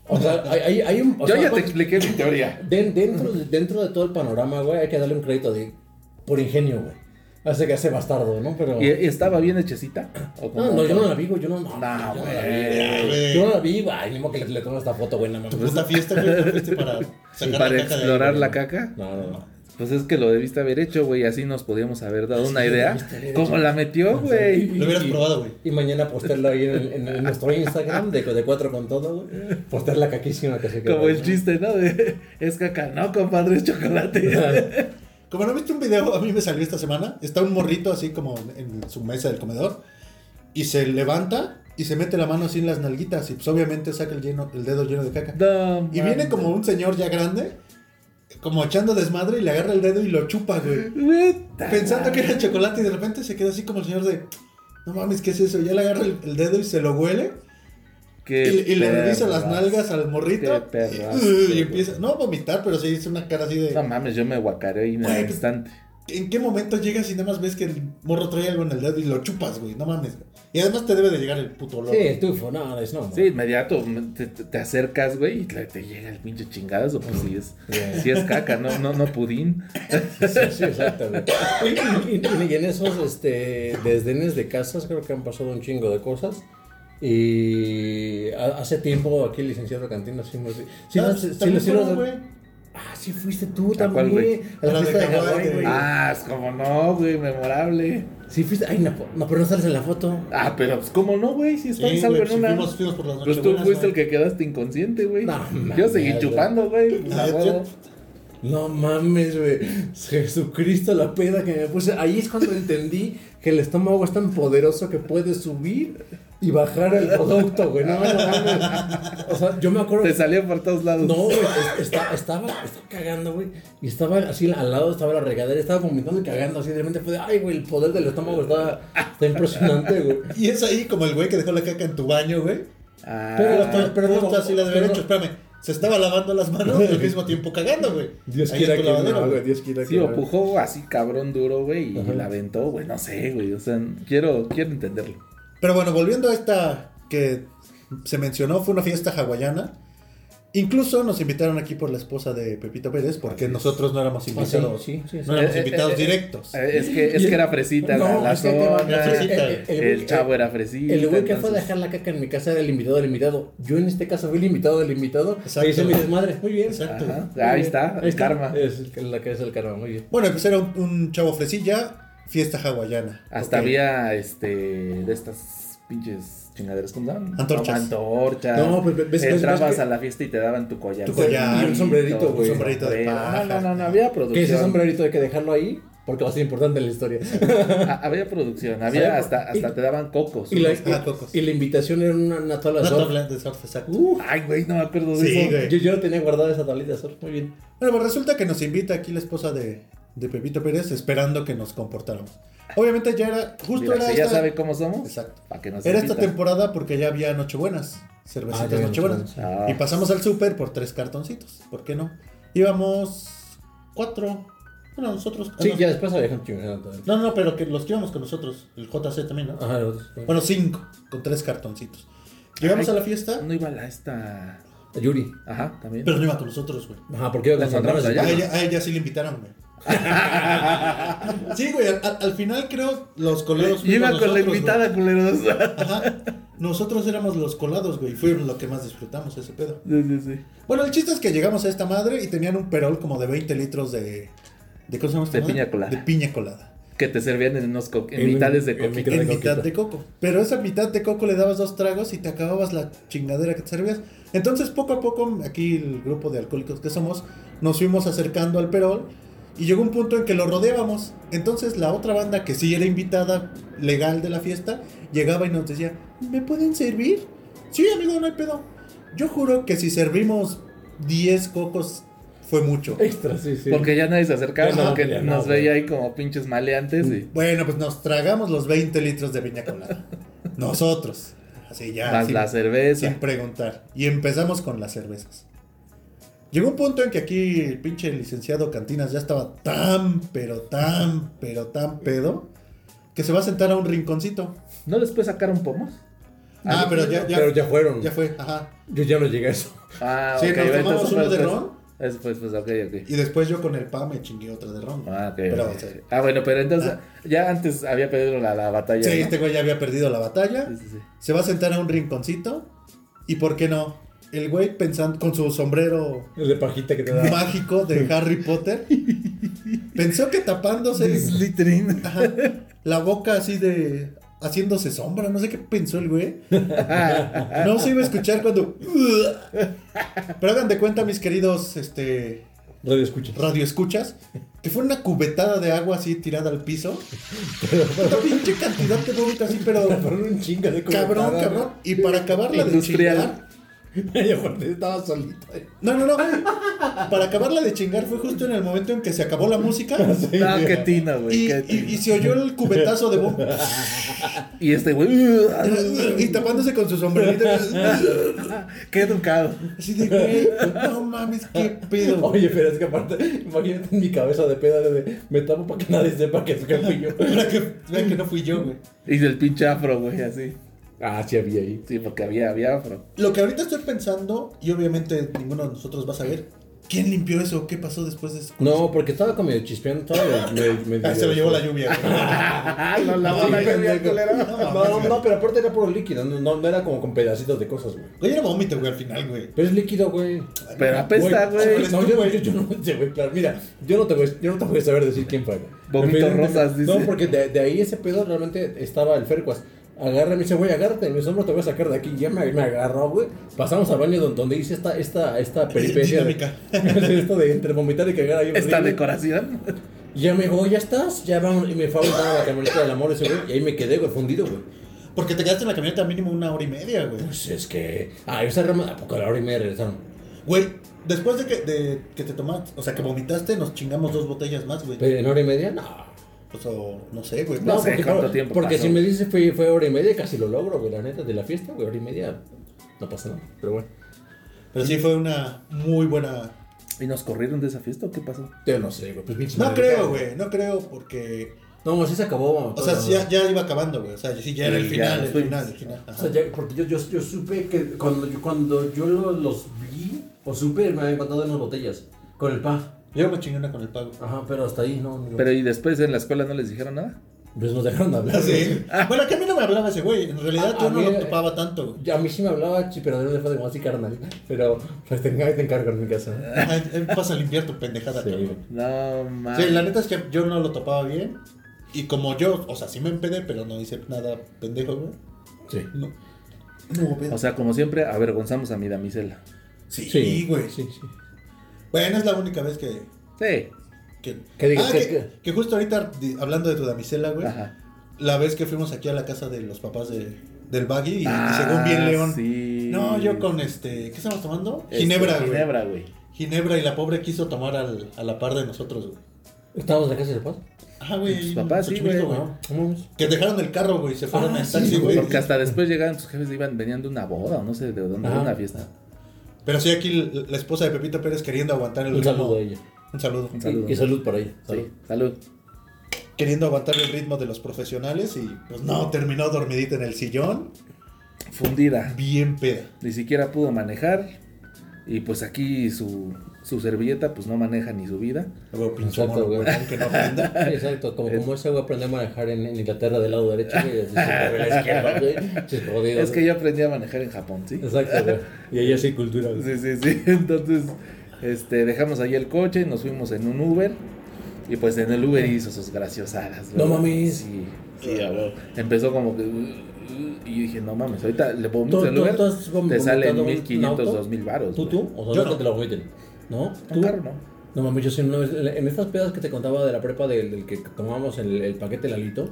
O sea, hay, hay, hay un. Yo sea, ya te pues, expliqué mi teoría. de- dentro, de- dentro de todo el panorama, güey, hay que darle un crédito de por ingenio, güey. Hace que hace bastardo, ¿no? Pero. ¿Y, y estaba bien hechecita? No, no, yo no la vi, güey. Yo no, no, No, yo no la vi, güey. Yo no la vi, güey. Ni modo que le, le tomo esta foto, güey. No, Tu puta fiesta, güey, ¿no fuiste para sacar Para la caca de ahí, explorar la caca. No, no, no. Pues es que lo debiste haber hecho, güey. Así nos podíamos haber dado una idea. ¿Cómo la metió, güey? Lo hubieras probado, güey. Y mañana postearlo ahí en, en- en nuestro Instagram de, de cuatro con todo, güey. Postear la caquísima que se quedó. Como el ¿no? chiste, ¿no? De, es caca. No, compadre, es chocolate. Como no viste un video, a mí me salió esta semana. Está un morrito así como en su mesa del comedor. Y se levanta y se mete la mano así en las nalguitas. Y pues obviamente saca el, lleno, el dedo lleno de caca. No, Y viene como un señor ya grande. Como echando desmadre y le agarra el dedo y lo chupa, güey. Pensando que era chocolate y de repente se queda así como el señor de... No mames, ¿qué es eso? Ya le agarra el, el dedo y se lo huele. Qué Y, y le revisa las nalgas al morrito. Qué perras, y, empieza... No a vomitar, pero sí hizo una cara así de... No mames, yo me guacaré en Güey, el pues- instante. ¿En qué momento llegas y nada más ves que el morro trae algo en el dedo y lo chupas, güey? No mames, güey. Y además te debe de llegar el puto olor. Sí, el tufo, no, es no. Sí, inmediato te, te- acercas, güey, y te, te llega el pinche chingadazo, pues sí es, sí es caca, no, no, no pudín. Sí, sí, exacto, güey. Y, y- y- y en esos este, desdenes de casas creo que han pasado un chingo de cosas. Y ha- hace tiempo aquí el licenciado Cantina sí, me- sí, sí, Ah, sí, sí. Ah, sí fuiste tú también. A la A la de fiesta de Hawái, güey. Ah, es como no, güey, memorable. Sí fuiste. Ay, no, no, pero no sales en la foto. Ah, pero pues cómo no, güey, si está Sí, salgo güey, en una. fuimos, fuimos por las Pues tú fuiste el que quedaste inconsciente, güey. No, Yo seguí chupando, güey. pues. No mames, güey. Jesucristo, la peda que me puse. Ahí es cuando entendí que el estómago es tan poderoso que puede subir y bajar el producto, güey. No, no. O sea, yo me acuerdo. Te salió por todos lados. No, güey, es- está- estaba, estaba cagando, güey. Y estaba así al lado, estaba la regadera, estaba vomitando y cagando así. De repente fue de, ay, güey, el poder del estómago está, está impresionante, güey. Y es ahí como el güey que dejó la caca en tu baño, güey. Ah, Pero- pero justo no, así la de haber pero- hecho, espérame. Se estaba lavando las manos y al mismo tiempo cagando, güey. Dios Ahí quiera que lavadero, no, güey. Dios quiera sí, que o pujó así cabrón duro, güey, y Ajá. la aventó, güey, no sé, güey, o sea, quiero, quiero entenderlo. Pero bueno, volviendo a esta que se mencionó, fue una fiesta hawaiana. Incluso nos invitaron aquí por la esposa de Pepito Pérez, porque nosotros no éramos invitados. Ah, sí, sí, sí. No éramos Eh, eh, invitados eh, directos. Eh, Es que, es que era fresita la, No, zona, era fresita. el- el- el chavo era fresita. El güey que fue a dejar la caca en mi casa era el invitado del invitado. Yo en este caso fui el invitado del invitado. Exacto. Y hice mi desmadre. Muy bien. Exacto. Ajá, Ahí está, el karma. Es la que es el karma, muy bien. Bueno, pues era un, un chavo fresilla, fiesta hawaiana. Hasta había este de estas pinches chingaderas, ¿cómo se llaman? Antorchas. Antorchas. No, pues, ves- ves- Entrabas ves que- a la fiesta y te daban tu collar. Tu collar. Y un sombrerito, güey. Un sombrerito de paja. No, no, no, no, había Que producción. ese sombrerito hay que dejarlo ahí porque va a ser importante en la historia. Había producción, había hasta, hasta y- te daban cocos. Y la, Ah, cocos. y la invitación era una, una tabla de Una surf. tabla de surf, exacto. Uh, Ay, güey, no me acuerdo de Sí, eso. güey. yo, yo tenía guardada esa tablita de surf. Muy bien. Bueno, pues resulta que nos invita aquí la esposa de, de Pepito Pérez esperando que nos comportáramos. Obviamente ya era, justo Mira, era si ya esta, sabe cómo somos, Exacto. para que nos Era esta temporada porque ya había Nochebuenas, Ah, cervecitas ya había Nochebuenas. Ah. Y pasamos al súper por tres cartoncitos, ¿por qué no? Íbamos cuatro, Bueno, nosotros. Sí, no, ya después había gente. No, no, pero que los que íbamos con nosotros. El JC también, ¿no? Ajá, los- Bueno, cinco, con tres cartoncitos. Llegamos Ay, a la fiesta, No iba la esta. Yuri. Ajá, también. pero no iba con nosotros, güey. Ajá, porque iba con allá. A ella, a ella sí le invitaron, güey. sí, güey, al, al final creo los colados. Iba fuimos con la invitada, culeros. güey. Ajá. Nosotros éramos los colados, güey. Fue lo que más disfrutamos ese pedo. Sí, sí, sí. Bueno, el chiste es que llegamos a esta madre y tenían un perol como de 20 litros de. ¿De cómo se llama De madre? piña colada. De piña colada. Que te servían en unos en En- mitades de en mitad- En de mitad de coco. Pero esa mitad de coco le dabas dos tragos y te acababas la chingadera que te servías. Entonces, poco a poco, aquí el grupo de alcohólicos que somos, nos fuimos acercando al perol. Y llegó un punto en que lo rodeábamos. Entonces, la otra banda, que sí era invitada legal de la fiesta, llegaba y nos decía: ¿Me pueden servir? Sí, amigo, no hay pedo. Yo juro que si servimos 10 cocos, fue mucho. Extra, sí, sí. Porque ya nadie se acercaba, no, porque no, nos güey. veía ahí como pinches maleantes y Bueno, pues nos tragamos los 20 litros de piña colada. Nosotros. Así ya. más sin- la cerveza. Sin preguntar. Y empezamos con las cervezas. Llegó un punto en que aquí el pinche licenciado Cantinas ya estaba tan, pero tan, pero tan pedo, que se va a sentar a un rinconcito. ¿No les puede sacar un pomos? Ah, pero ya, ya, Pero ya fueron. ya fue, ajá. Yo ya no llegué a eso. Ah, Sí, ok, nos tomamos uno de ron. Eso pues, pues, ok, ok. Y después yo con el pa me chingué otra de ron. Ah, ok. Pero, ok. o sea, ah, bueno, pero entonces, ya antes había perdido la, la batalla. sí, ¿no? este güey ya había perdido la batalla. Sí, sí, sí. Se va a sentar a un rinconcito. Y por qué no, el güey pensando con su sombrero El de pajita que te da. mágico de Harry Potter, pensó que tapándose ajá, la boca así de haciéndose sombra, no sé qué pensó el güey. No se iba a escuchar cuando Pero hagan de cuenta mis queridos este Radio escucha. radioescuchas que fue una cubetada de agua así tirada al piso. Una pinche cantidad de vómito así, pero Fueron un chingo de cabrón, cabrón. Y para acabarla de chingar, Y aparte estaba solito. ahí. No, no, no. Para acabarla de chingar fue justo en el momento en que se acabó la música. No, qué tino, güey. Y, qué y- tino. y se oyó el cubetazo de bomba. Y este güey. Y tapándose con su sombrerito. qué educado. Así de, güey, no mames, qué pedo. Oye, pero es que aparte, imagínate en mi cabeza de peda de me tapo para que nadie sepa que que fui yo. Para que vean que no fui yo, güey. Y del pinche afro, güey, así. Ah, sí había ahí. Sí, porque había, había afro. Lo que ahorita estoy pensando, y obviamente ninguno de nosotros va a saber, ¿quién limpió eso? ¿Qué pasó después de eso? No, porque estaba como medio chispeando, estaba medio, medio- Ah, se lo llevó la lluvia. güey. Sí, la culero. No, no, pero aparte era puro líquido, no, no, no era como con pedacitos de cosas, güey. Güey, era vómito, güey, al final, güey. Pero es líquido, güey. Pero apesta, güey. No, yo, yo, yo no sé, güey, claro. Mira, yo no te voy, yo no te voy a saber decir quién fue. güey. Vómitos rosas, dice. No, porque de, de ahí ese pedo realmente estaba el Fercuas. Agarra, me dice, güey, agárrate, mi hombros te voy a sacar de aquí. Ya me, me agarró, güey. Pasamos al baño donde, donde hice esta, esta, esta peripecia. de- esto de entre vomitar y cagar ahí. Esta horrible. decoración. Y ya me dijo, "Oh, ya estás, ya vamos. Y me fue a aventar a la camioneta del amor ese, güey. Y ahí me quedé, güey, fundido, güey. Porque te quedaste en la camioneta mínimo una hora y media, güey. Pues es que. Ah, esa rama, ¿a poco a la hora y media regresaron? Güey, después de que, de que te tomaste, o sea, que vomitaste, nos chingamos dos botellas más, güey. ¿Pero en hora y media? No. Pues, o, no sé, güey. No sé porque, cuánto tiempo Porque pasó. si me dices fue, fue hora y media, casi lo logro, güey, la neta, de la fiesta, güey, hora y media. No pasa nada, pero bueno. Pero sí fue una muy buena. ¿Y nos corrieron de esa fiesta o qué pasó? Yo no sé, güey, pues pinche No creo, güey, no creo porque. No, sí se acabó. O sea, sí, ya, ya iba acabando, güey. O sea, sí, ya era el final, el final, el final. O sea, ya, porque yo, yo, yo supe que cuando yo, cuando yo lo- los vi, o supe, me habían contado en unas botellas, con el pa. Yo me chingué una con el pago. Ajá, pero hasta ahí no. Pero ¿y después en la escuela no les dijeron nada? Pues nos dejaron de hablar. Sí. Bueno, que a mí no me hablaba ese güey. En realidad A- yo a no mí- lo topaba tanto, A mí sí me hablaba, chi, pero no le fue de más y carnal. Pero pues te, ahí te encargo en mi casa. Él pasa a limpiar tu pendejada, Sí. No, mames. Sí, la neta es que yo no lo topaba bien. Y como yo, o sea, sí me empedé, pero no hice nada pendejo, güey. Sí. No. No hubo pedo. O sea, como siempre, avergonzamos a mi damisela. sí, güey. Sí, sí. Bueno, es la única vez que. Sí. Que, digas Ah, que- que, que- que justo ahorita, di- hablando de tu damisela, güey. Ajá. La vez que fuimos aquí a la casa de los papás de, del Baggy y, y Ah, según bien León. sí. No, yo con este. ¿Qué estamos tomando? Este, Ginebra, güey. Ginebra, güey. Ginebra y la pobre quiso tomar al, a la par de nosotros, güey. ¿Estábamos en la casa de paz? Ajá, güey. Tus en papás, sí, Xochimilco, güey. Vamos. Que dejaron el carro, güey, y se fueron Ah, en sí, taxi, güey. Porque hasta después llegaban sus jefes, iban, venían de una boda o no sé de dónde, de Ajá. una fiesta. Pero sí, aquí la esposa de Pepito Pérez queriendo aguantar el Un ritmo. saludo a ella. Un saludo. Un saludo. Y, y salud para ella. Sí, Salud. salud. Queriendo aguantar el ritmo de los profesionales y pues no, terminó dormidita en el sillón. Fundida. Bien peda. Ni siquiera pudo manejar. Y pues aquí su, su servilleta pues no maneja ni su vida. Pinche Exacto, mono, güey. que no. Exacto, como, como ese güey aprendió a manejar en, en Inglaterra del lado derecho, güey, así la izquierda, Es que güey. yo aprendí a manejar en Japón, ¿sí? Exacto, güey. Y ella sí cultura, güey. Sí, sí, sí. Entonces, este, dejamos ahí el coche, nos fuimos en un Uber. Y pues en el Uber hizo sus graciosadas. No ¿verdad? mames. Sí, sí. Empezó como que. Y dije, no mames, ahorita le pongo ¿Tú- el Uber. Te salen vomitado un 1500, auto? 2000 baros. ¿Tú, tú? O sea, Yo no no. que te lo vomiten. ¿No? Un carro, no. No mames, yo sí, no, en estas pedas que te contaba de la prepa del, del que tomamos el, el paquete Lalito,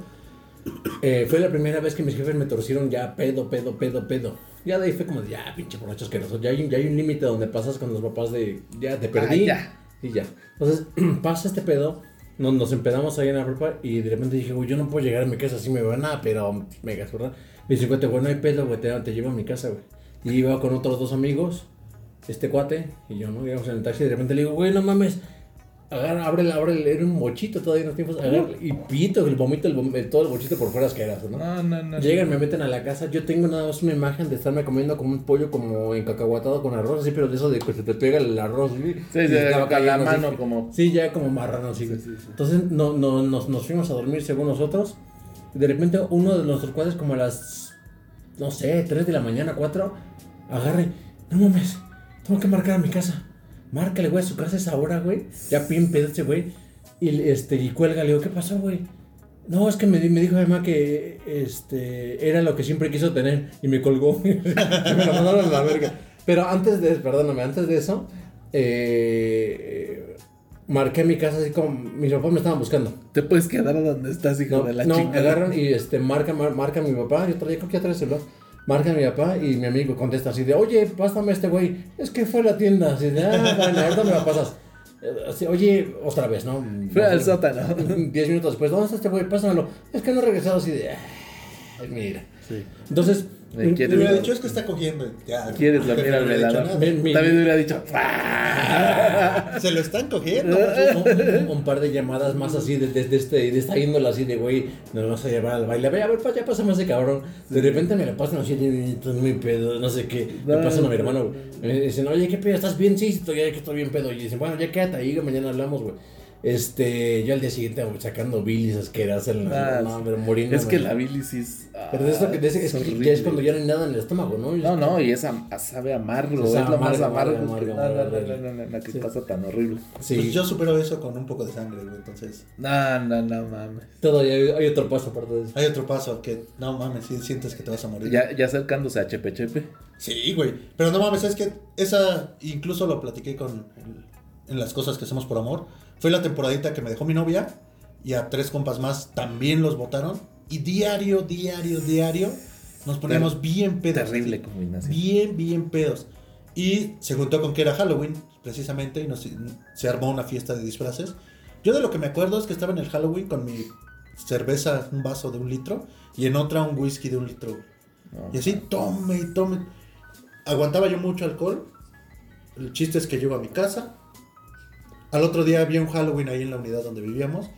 eh, fue la primera vez que mis jefes me torcieron ya pedo, pedo, pedo, pedo. Ya de ahí fue como de, ya, pinche borracho asqueroso. Ya hay, un- ya hay un límite donde pasas con los papás de, ya te perdí. Ah, ya. Y ya. Entonces, pasa este pedo, nos, nos empedamos ahí en la prepa y de repente dije, güey, yo no puedo llegar a mi casa así, me van a, pero mega ¿verdad? Me dice, güey, no hay pedo, güey, te, te llevo a mi casa, güey. Y iba con otros dos amigos, este cuate y yo, ¿no? Íbamos en el taxi y de repente le digo, güey, no mames. Agarra, abre, abre, era un mochito todavía en los tiempos, agarra, y pito, el vomito, el, todo el mochito por fuera asqueroso, ¿no? No, no, no. Llegan, me meten a la casa. Yo tengo nada más una imagen de estarme comiendo como un pollo como encacahuatado con arroz, así, pero de eso de que se te pega el arroz. ¿sí? Sí, sí, la cayendo así. mano como- Sí, ya como marrano, así. güey. Entonces no, no, nos, nos fuimos a dormir según nosotros. Y de repente uno de nuestros cuadros como a las, no sé, 3 de la mañana, 4, agarre. No mames, tengo que marcar a mi casa. Márcale, güey, su casa es ahora, güey. Ya pedo ese güey. Y, este, y cuelga, le digo, ¿qué pasó, güey? No, es que me, me dijo mi mamá que este, era lo que siempre quiso tener y me colgó. me lo mandaron a la verga. Pero antes de, perdóname, antes de eso, eh, marqué mi casa así como mis papás me estaban buscando. Te puedes quedar donde estás, hijo No, de la no, chingada. agarran y este, marca, mar- marca a mi papá. Yo traía, creo que ya celular. Marca a mi papá y mi amigo contesta así de, oye, pásame este güey. Es que fue a la tienda. Así de, ah, bueno, ahorita me la pasas. Eh, así, oye, otra vez, ¿no? Fue al sótano. Diez minutos después, ¿dónde está este güey? Pásamelo. Es que no ha regresado así de, "Ay, mira. Sí. Entonces, Me hubiera dicho, es que está cogiendo. Ya, ¿Quieres dormir no al le hubiera dicho velador? nada. Mi- mi- También hubiera dicho. "Ah". Se lo están cogiendo. un, un- un par de llamadas más así de, de, de este, de esta índole así de güey, nos vamos a llevar al baile. A ver, a ver, pa- ya pásame ese cabrón. De repente me la pasan así de estoy muy pedo, no sé qué. Me pasan a mi no, hermano, güey. Me dicen, oye, ¿qué pedo? ¿Estás bien? Sí, estoy, ya que estoy bien pedo. Y dicen, bueno, ya quédate ahí, mañana hablamos, güey. Este, yo al día siguiente sacando bilis asquerosas en la. Ah, no, pero muriendo. Es que la bilis es. Pero de eso que es, ah, que ya es cuando ya no hay nada en el estómago, ¿no? No, no, y es am- sabe amargo, O sea, es lo más amargo, amargo. amargo, que- amargo, no, no, amargo. no, no, no, no, qué Sí. cosa tan horrible. Sí, Pues yo supero eso con un poco de sangre, güey. Entonces, No, no, no mames. todavía hay, hay otro paso aparte de eso. hay otro paso que, no mames, si sientes que te vas a morir. Ya, ya acercándose a Chepe Chepe. Sí, güey. Pero no mames, es que esa, incluso lo platiqué con en las cosas que hacemos por amor. Fue la temporadita que me dejó mi novia y a tres compas más también los votaron. Y diario, diario, diario nos poníamos bien pedos. Terrible combinación. Bien, bien pedos. Y se juntó con que era Halloween, precisamente, y nos, se armó una fiesta de disfraces. Yo de lo que me acuerdo es que estaba en el Halloween con mi cerveza, un vaso de un litro, y en otra un whisky de un litro. Y así, tome y tome. Aguantaba yo mucho alcohol. El chiste es que llego a mi casa. Al otro día había un Halloween ahí en la unidad donde vivíamos.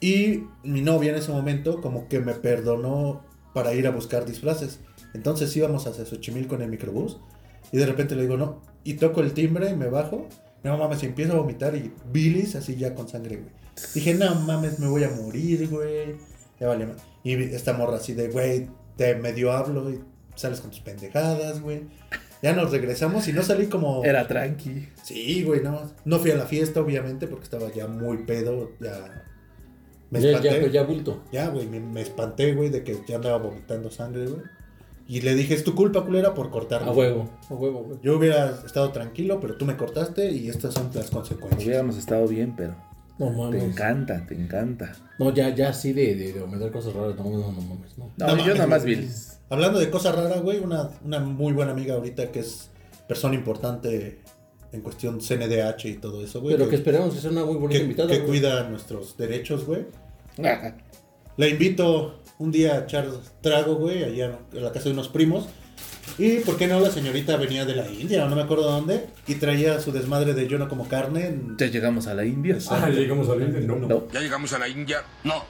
Y mi novia en ese momento como que me perdonó para ir a buscar disfraces. Entonces íbamos hacia Xochimilco en el microbús. Y de repente le digo, no. Y toco el timbre y me bajo. No mames, empiezo a vomitar y bilis así ya con sangre, güey. Dije, no mames, me voy a morir, güey. Ya Y esta morra así de, güey, te medio hablo y sales con tus pendejadas, güey. Ya nos regresamos y no salí como... Era tranqui. Sí, güey, no. No fui a la fiesta, obviamente, porque estaba ya muy pedo, ya... Me Ya, espanté. ya, ya bulto. Ya, güey, me, me espanté, güey, de que ya andaba vomitando sangre, güey. Y le dije, es tu culpa, culera, por cortarme. A huevo, a huevo, güey. Yo hubiera estado tranquilo, pero tú me cortaste y estas son las consecuencias. Hubiéramos estado bien, pero No te encanta, te encanta. No, ya, ya así de, de, de aumentar cosas raras. No, no, no mames, no. No, No yo nada más bilis. Hablando de cosas raras, güey, una, una muy buena amiga ahorita que es persona importante en cuestión CNDH y todo eso, güey. Pero que esperamos que sea una muy bonita que, invitada. que güey. cuida nuestros derechos, güey. La invito un día a echar trago, güey, allá en la casa de unos primos. Y por qué no la señorita venía de la India o no me acuerdo dónde y traía su desmadre de yo no como carne. Ya llegamos a la India. Ah, llegamos a la India, no. No. ¿Ya llegamos a la India? No.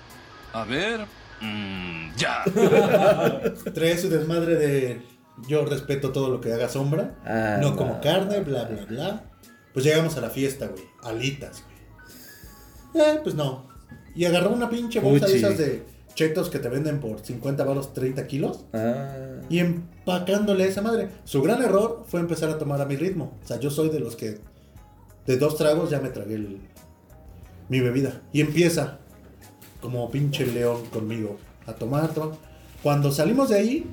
A ver. mm, ya. Traía su desmadre de yo respeto todo lo que haga sombra. Ah, no no. como carne, bla, bla, bla. Pues llegamos a la fiesta, güey. Alitas, güey. Eh, pues no. Y agarró una pinche bolsa de esas de chetos que te venden por 50 baros 30 kilos. Ah, Y empacándole esa madre. Su gran error fue empezar a tomar a mi ritmo. O sea, yo soy de los que de dos tragos ya me tragué el- mi bebida. Y empieza como pinche león conmigo a tomar, tomar. Cuando salimos de ahí,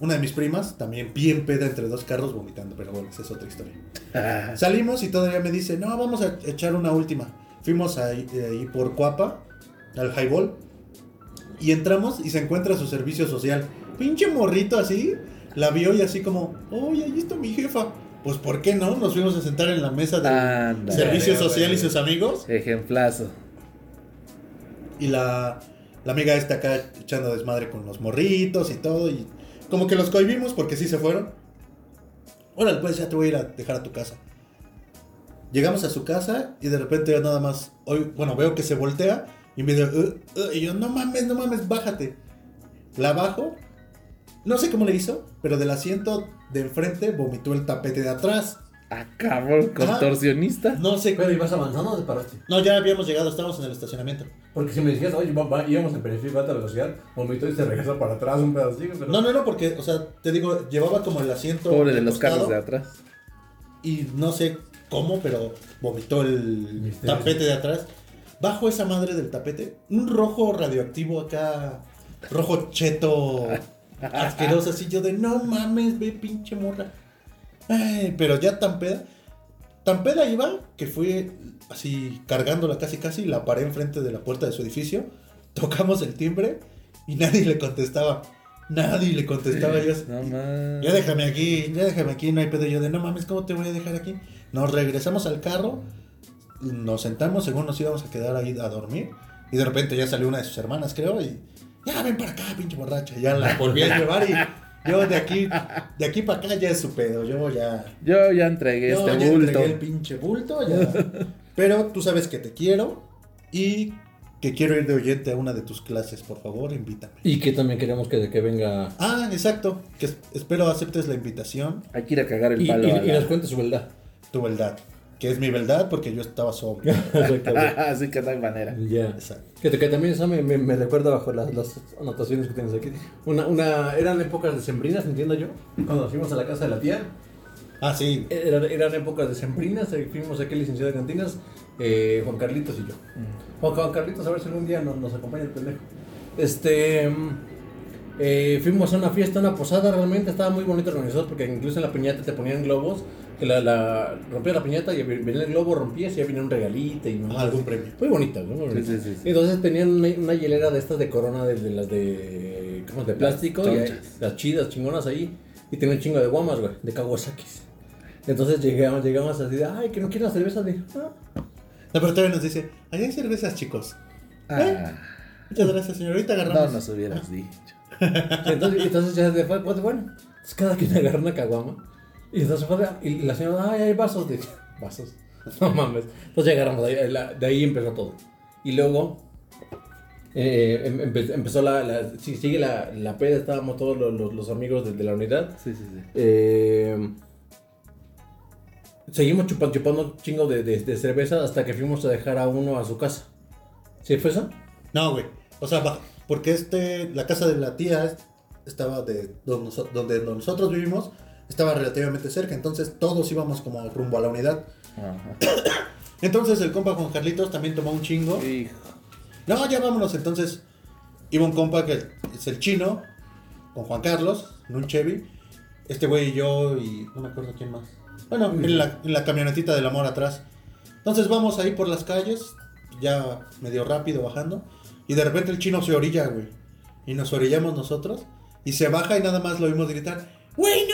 una de mis primas, también bien peda entre dos carros vomitando, pero bueno, esa es otra historia. Salimos y todavía me dice, no, vamos a echar una última. Fuimos ahí, ahí por Cuapa, al highball, y entramos y se encuentra su servicio social. Pinche morrito así, la vio y así como, oye, ahí está mi jefa. Pues, ¿por qué no? Nos fuimos a sentar en la mesa del Anda. servicio social y sus amigos. ejemplazo. Y la, la amiga está acá echando desmadre con los morritos y todo. Y como que los cohibimos porque sí se fueron. Órale, pues ya te voy a ir a dejar a tu casa. Llegamos a su casa y de repente yo nada más, hoy, bueno, veo que se voltea y me dice, "Uh, uh", y yo, no mames, no mames, bájate. La bajo, no sé cómo le hizo, pero del asiento de enfrente vomitó el tapete de atrás. Ah, cabrón, contorsionista. No sé Pero ibas avanzando o te paraste. No, ya habíamos llegado, estábamos en el estacionamiento. Porque si me decías, oye, va- va- íbamos en periférico a alta velocidad, vomitó y se regresa para atrás un pedacito. Pero... No, no, no, porque, o sea, te digo, llevaba como el asiento. Pobre de los carros de atrás. Y no sé cómo, pero vomitó el Misterio. tapete de atrás. Bajo esa madre del tapete, un rojo radioactivo acá, rojo cheto, asqueroso, así yo de no mames, ve pinche morra. Ay, pero ya tan peda, tan peda iba que fui así cargándola casi casi, la paré enfrente de la puerta de su edificio, tocamos el timbre y nadie le contestaba. Nadie le contestaba. Yo, No más. ya déjame aquí, ya déjame aquí, no hay pedo. Yo de no mames, ¿cómo te voy a dejar aquí? Nos regresamos al carro, nos sentamos, según nos íbamos a quedar ahí a dormir. Y de repente ya salió una de sus hermanas, creo, y ya ven para acá, pinche borracha. Ya la volví a llevar y yo de aquí, de aquí para acá ya es su pedo. Yo ya, Yo ya entregué yo este ya bulto. entregué el pinche bulto. Ya. Pero tú sabes que te quiero y que quiero ir de oyente a una de tus clases, por favor, invítame. Y que también queremos que, que venga Ah, exacto, que es- espero aceptes la invitación. Hay que ir a cagar el y, palo. y- y la- nos cuente su verdad. tu verdad. Que es mi verdad porque yo estaba sobrio. Exactamente. Así que no hay manera. Ya. Exacto. Que, que también eso me, me, me recuerda bajo las, las anotaciones que tienes aquí. Una, una, eran épocas decembrinas, entiendo yo, cuando nos fuimos a la casa de la tía. Ah, sí. Eran, eran épocas decembrinas, eh, fuimos aquí licenciado de cantinas, eh, Juan Carlitos y yo. Juan, Juan Carlitos, a ver si algún día nos, nos acompaña el pendejo. Este. mm, eh, fuimos a una fiesta, una posada, realmente estaba muy bonito organizado porque incluso en la piñata te ponían globos, que la, la rompías la piñata y venía el globo, rompías y ya venía un regalito y mamás Ah, algún premio. Muy bonita, ¿no? Muy Sí, bonita. sí, sí, sí. Entonces tenían una, una hielera de estas de corona, de, de las de. ¿Cómo? De plástico, y ahí- chonchas. las chidas, chingonas ahí. Y tenían un chingo de guamas, güey, de Kawasaki's. Entonces llegamos, llegamos así de, ay, que no quiero cerveza de. "Ah". No, pero todavía nos dice, ahí hay cervezas, chicos. Ah, Muchas gracias, señorita. no Agarramos. nos hubieras dicho. Entonces, entonces ya de, pues, pues, bueno, entonces cada quien agarra una caguama. Y entonces fue de- y la señora, ay, hay vasos de. Vasos. No mames. Entonces agarramos, de ahí, la- de ahí empezó todo. Y luego. eh, em- empe- empezó la, la- sí, sigue la, la peda, estábamos todos los, los- los amigos de, de la unidad. Sí, sí, sí. Eh, seguimos chupando, chupando un chingo de, de- de cerveza hasta que fuimos a dejar a uno a su casa. ¿Sí fue eso? No, güey. O sea, porque este, la casa de la tía estaba de donde nosotros vivimos, estaba relativamente cerca. Entonces todos íbamos como rumbo a la unidad. Ajá. Entonces el compa Juan Carlitos también tomó un chingo. Hijo. No, ya vámonos. Entonces iba un compa que es el chino, con Juan Carlos, en un Chevy. Este güey y yo y no me acuerdo quién más. Bueno, en la, en la camionetita del amor atrás. Entonces vamos ahí por las calles, ya medio rápido bajando. Y de repente el chino se orilla, güey. Y nos orillamos nosotros. Y se baja y nada más lo oímos gritar, ¡Güey,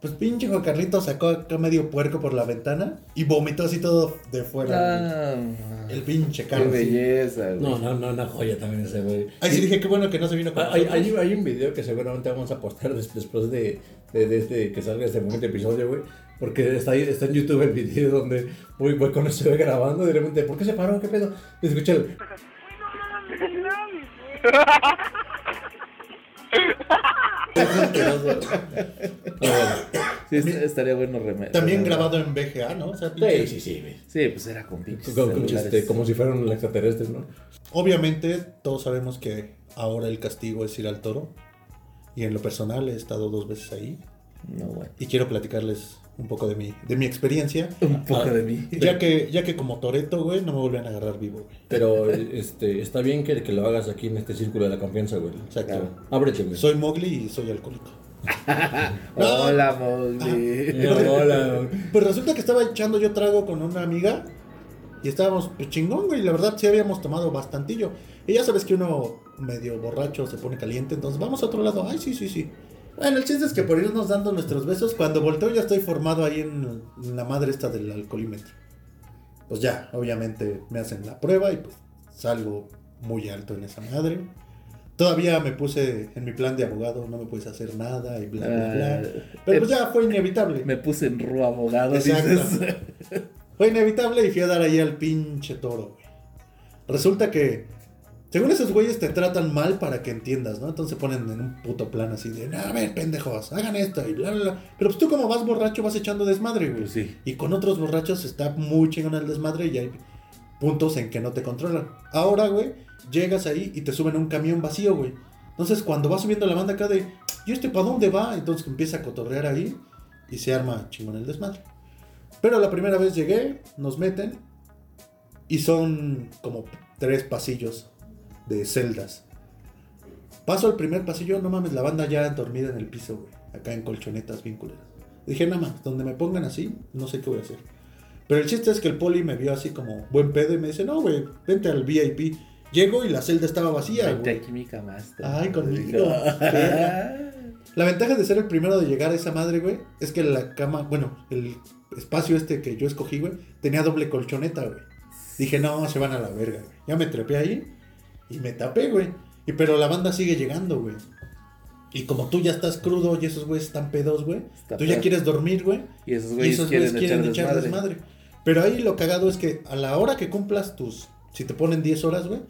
Pues pinche Juan Carlitos sacó acá medio puerco por la ventana y vomitó así todo de fuera. güey. Ah, El pinche qué Carlos. sí. belleza, güey. No, no, no, una joya también ese, güey. Ay, sí dije, qué bueno que no se vino con Ah, Hay, hay, hay un video que seguramente vamos a postar des- después de, de, de este, que salga este momento episodio, güey. Porque está, ahí, está en YouTube el video donde voy, voy con ese güey grabando y de repente, ¿por qué se paró? ¿Qué pedo? Y escucha el... Sí, est- estaría bueno remedio. También grabado en VGA, ¿no? O sea, Sí, sí, sí. Sí, pues era con pinches. Este, como si fueran extraterrestres, ¿no? Obviamente, todos sabemos que ahora el castigo es ir al toro. Y en lo personal he estado dos veces ahí. No, bueno. Y quiero platicarles un poco de mi, de mi experiencia. Un poco Ah. de mí. Ya que, ya que como Toreto, güey, no me vuelven a agarrar vivo, güey. Pero este, está bien que, que lo hagas aquí en este círculo de la confianza, güey. Exacto. Ábrete, güey. Soy Mowgli y soy alcohólico. No. Hola, Mowgli. Hola. Pues resulta que estaba echando yo trago con una amiga y estábamos pues, chingón, güey. La verdad, sí habíamos tomado bastantillo. Y ya sabes que uno medio borracho se pone caliente, entonces vamos a otro lado. Ay, sí, sí, sí. Bueno, el chiste es que por irnos dando nuestros besos, cuando volteo ya estoy formado ahí en, en la madre esta del alcoholímetro. Pues ya, obviamente me hacen la prueba y pues salgo muy alto en esa madre. Todavía me puse en mi plan de abogado, no me puedes hacer nada y bla, bla, bla. Ah, Pero pues ya fue inevitable. Me puse en ru abogado, Exacto. dices. Fue inevitable y fui a dar ahí al pinche toro, güey. Resulta que, según esos güeyes, te tratan mal para que entiendas, ¿no? Entonces se ponen en un puto plan así de, "No, a ver, pendejos, hagan esto y bla, bla, bla. Pero pues tú como vas borracho vas echando desmadre, güey. Sí. Y con otros borrachos está muy chingón el desmadre y hay puntos en que no te controlan. Ahora, güey, llegas ahí y te suben a un camión vacío, güey. Entonces cuando va subiendo la banda acá de, ¿y este para dónde va? Entonces empieza a cotorrear ahí y se arma chingón el desmadre. Pero la primera vez llegué, nos meten y son como tres pasillos de celdas. Paso al primer pasillo, no mames, la banda ya dormida en el piso, güey. Acá en colchonetas bien culeras. Dije, nada más, donde me pongan así, no sé qué voy a hacer. Pero el chiste es que el poli me vio así como buen pedo y me dice, no, güey, vente al VIP. Llego y la celda estaba vacía, güey. aquí mi camasta. Ay, conmigo. La ventaja de ser el primero de llegar a esa madre, güey, es que la cama, bueno, el espacio este que yo escogí, güey, tenía doble colchoneta, güey. Dije, no, se van a la verga, güey. Ya me trepé ahí y me tapé, güey. Y pero la banda sigue llegando, güey. Y como tú ya estás crudo y esos güeyes están pedos, güey, Está tú ya pedo. quieres dormir, güey. Y esos Y güeyes esos quieren, güeyes quieren echar desmadre. desmadre. Pero ahí lo cagado es que a la hora que cumplas tus, si te ponen 10 horas, güey,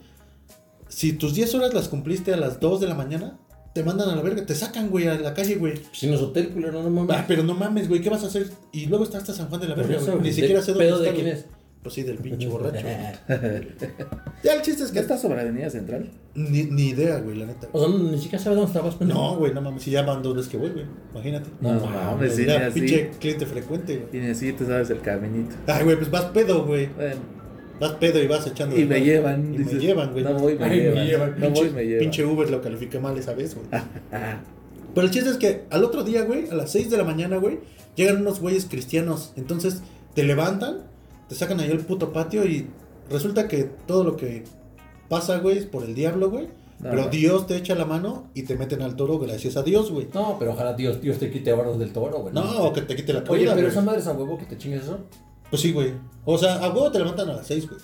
si tus 10 horas las cumpliste a las 2 de la mañana, te mandan a la verga, te sacan, güey, a la calle, güey. Si no es hotel, culero, no mames. Ah, pero no mames, güey, ¿qué vas a hacer? Y luego está hasta San Juan de la Verga, güey. Ni ¿de- siquiera sé dónde pedo está. de quién es? Pues sí, del pinche borracho. ya el chiste es ¿Ya que está sobre Avenida Central? ni, ni idea, güey, la neta. O sea, ni siquiera sabes dónde estabas, pendejo. No, güey, no mames, si ya van dos veces que voy, güey. Imagínate. No, No, mames, sí, pinche cliente frecuente, güey. Y ni así te sabes el caminito. Ay, güey, pues vas pedo, güey. Bueno, Vas pedo y vas echando. y me llevan. Y me llevan, güey. No voy, me Ay, me llevan. No voy, me llevan. pinche Uber lo califiqué mal esa vez, güey. Pero el chiste es que al otro día, güey, a las 6 de la mañana, güey, llegan unos güeyes cristianos. Entonces te levantan, te sacan ahí al puto patio y resulta que todo lo que pasa, güey, es por el diablo, güey. No, Pero. Dios te echa la mano y te meten al toro gracias a Dios, güey. No, pero ojalá Dios, Dios te quite barros del toro, güey. No, o que te quite la Oye, cruda, pero güey. esa madre es a huevo que te chingues eso. Pues sí, güey. O sea, a huevo te levantan a las 6, güey.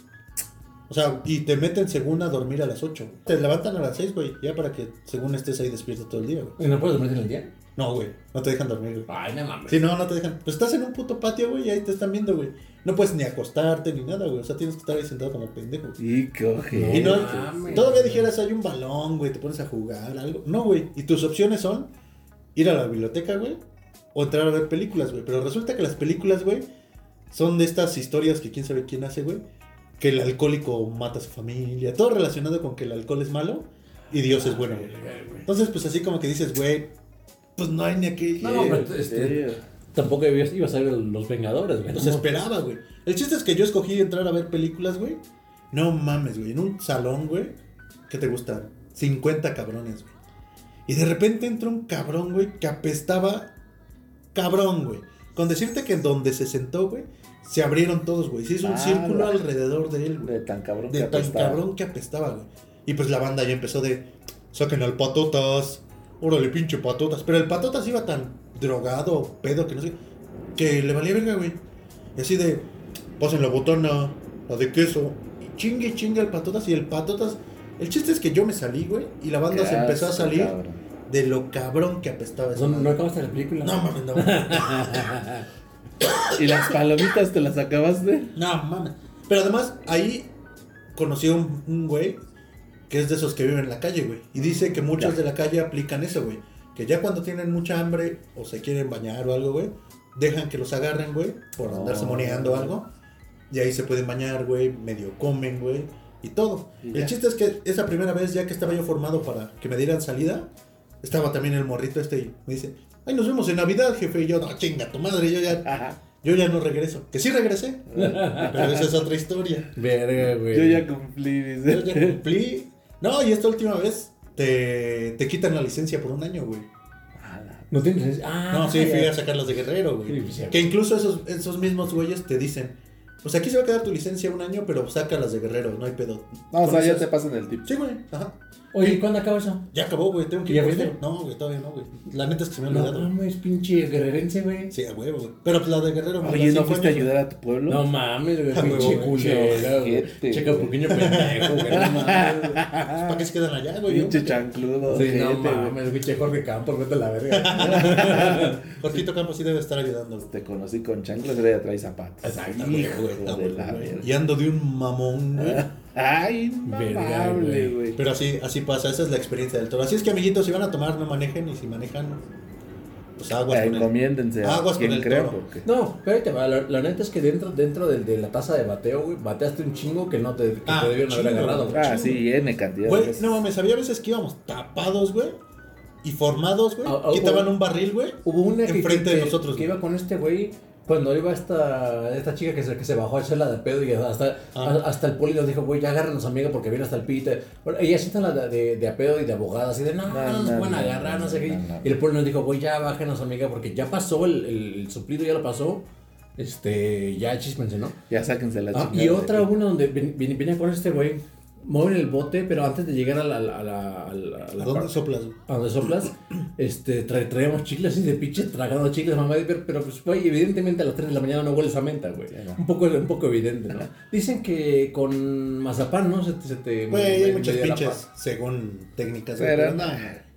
O sea, y te meten según a dormir a las 8. Te levantan a las 6, güey, ya para que según estés ahí despierto todo el día, güey. ¿Y no puedes dormir en el día? No, güey, no te dejan dormir, güey. Ay, no mames. Sí, no, no te dejan. Pues estás en un puto patio, güey, y ahí te están viendo, güey. No puedes ni acostarte ni nada, güey. O sea, tienes que estar ahí sentado como pendejo. Y coge. y no, mames. todavía dijeras, hay un balón, güey, te pones a jugar, algo. No, güey. Y tus opciones son ir a la biblioteca, güey, o entrar a ver películas, güey. Pero resulta que las películas, güey, son de estas historias que quién sabe quién hace, güey. Que el alcohólico mata a su familia. Todo relacionado con que el alcohol es malo y Dios es bueno, güey. Entonces, pues así como que dices, güey, pues no hay ni a qué. No, pero este, tampoco ibas, ibas a ver Los Vengadores, güey. Los esperaba, güey. El chiste es que yo escogí entrar a ver películas, güey. No mames, güey. En un salón, güey. ¿Qué te gusta? 50 cabrones, güey. Y de repente entra un cabrón, güey, que apestaba. Cabrón, güey. Con decirte que en donde se sentó, güey, se abrieron todos, güey. Se hizo un Ah, círculo la- alrededor de él, güey. De tan cabrón De que tan apestaba. cabrón que apestaba, güey. Y pues la banda ya empezó de. Saquen al patotas. Órale, pinche patotas. Pero el patotas iba tan drogado, pedo, que no sé, que le valía verga, güey. Y así de, pasen la botana, la de queso, y chingue, y chingue al patotas, y el patotas, el chiste es que yo me salí, güey, y la banda se empezó a salir cabrón. de lo cabrón que apestaba esa No, no acabaste la película. No mames, no. ¿Y las palomitas te las acabaste? No mames. Pero además, ahí conocí a un, un güey que es de esos que viven en la calle, güey. Y dice que muchos Ya. de la calle aplican eso, güey. Que ya cuando tienen mucha hambre o se quieren bañar o algo, güey, dejan que los agarren, güey, por andarse moneando o algo. Y ahí se pueden bañar, güey, medio comen, güey, y todo. Y El chiste es que esa primera vez, ya que estaba yo formado para que me dieran salida, estaba también el morrito este y me dice, ay, nos vemos en Navidad, jefe. Y yo, no, chinga, tu madre, yo ya, Ajá. yo ya no regreso. Que sí regresé, pero esa es otra historia. Verga, güey. Yo ya cumplí, dice. Yo ya cumplí. No, y esta última vez te, te quitan la licencia por un año, güey. No tienes. Ah, No, sí, fui ya. a sacarlas de guerrero, güey. Sí, pues. Que incluso esos, esos mismos güeyes te dicen, pues aquí se va a quedar tu licencia un año, pero sácalas de guerrero, no hay pedo. No, o sea, ya te pasan el tip. Sí, güey, ajá. Oye, ¿cuándo acaba eso? Ya acabó, güey, tengo que ¿Ya ir. esto. No, güey, todavía no, güey. La neta es que se me ha No olvidado. mames, pinche guerrerense, güey. Sí, a huevo, güey. Pero pues la de guerrero me Oye, ¿no fuiste a ayudar a tu pueblo? No mames, güey, pinche güey. güey. Ojete, Checa güey. pequeño pendejo, güey. No mames. Pues, ¿Para qué se quedan allá, güey? Pinche chancludo. Sí, no güey. mames, pinche Jorge Campos, vete a la verga. Jorgito Campos sí debe estar ayudando. güey. Te conocí con chanclas, ahora ya traes zapatos. Exacto, güey, güey, güey. Y ando de un mamón, güey. Ay, Verga, amable, güey. Pero así, así pasa, esa es la experiencia del toro. Así es que, amiguitos, si van a tomar, no manejen. Y si manejan, pues aguas con el... Encomiéndense Aguas con el toro. porque... No, pero ahí te va, la, la neta es que dentro, dentro de, de la taza de bateo, güey, bateaste un chingo que no te, que Ah, te debieron haber chingo, agarrado. Ah, sí, N cantidad Güey, no mames, había veces que íbamos tapados, güey. Y formados, güey. Ah, ah, Quitaban hubo- un barril, güey. Hubo una Enfrente que- de nosotros, que iba con este güey cuando iba esta, esta chica que se, que se bajó a hacerla de pedo y hasta, Ah. a- hasta el poli nos dijo, güey, ya agárranos amiga porque viene hasta el pite. Bueno, ella sí está la de, de, a pedo y de abogada, así de, no, no, No, nos no, pueden agarrar, no, sé qué. Y el poli nos dijo, güey, ya bájenos amiga porque ya pasó el, el, el suplido, ya lo pasó. Este, ya chismense, ¿no? Ya sáquense la Ah, y otra, una donde ven- ven- venía con este güey, mueven el bote, pero antes de llegar a la, a la, a la, a la- a la ¿A dónde soplas, a donde soplas, este, tra- traíamos chicles así de pinche, tragando chicles, mamá, pero, pero pues, güey, evidentemente a las 3 de la mañana no hueles a menta, güey. Sí, no. Un poco, un poco evidente, ¿no? Dicen que con mazapán, ¿no? Se, te- se te... Güey, hay muchas pinches, según técnicas. Pero pero no.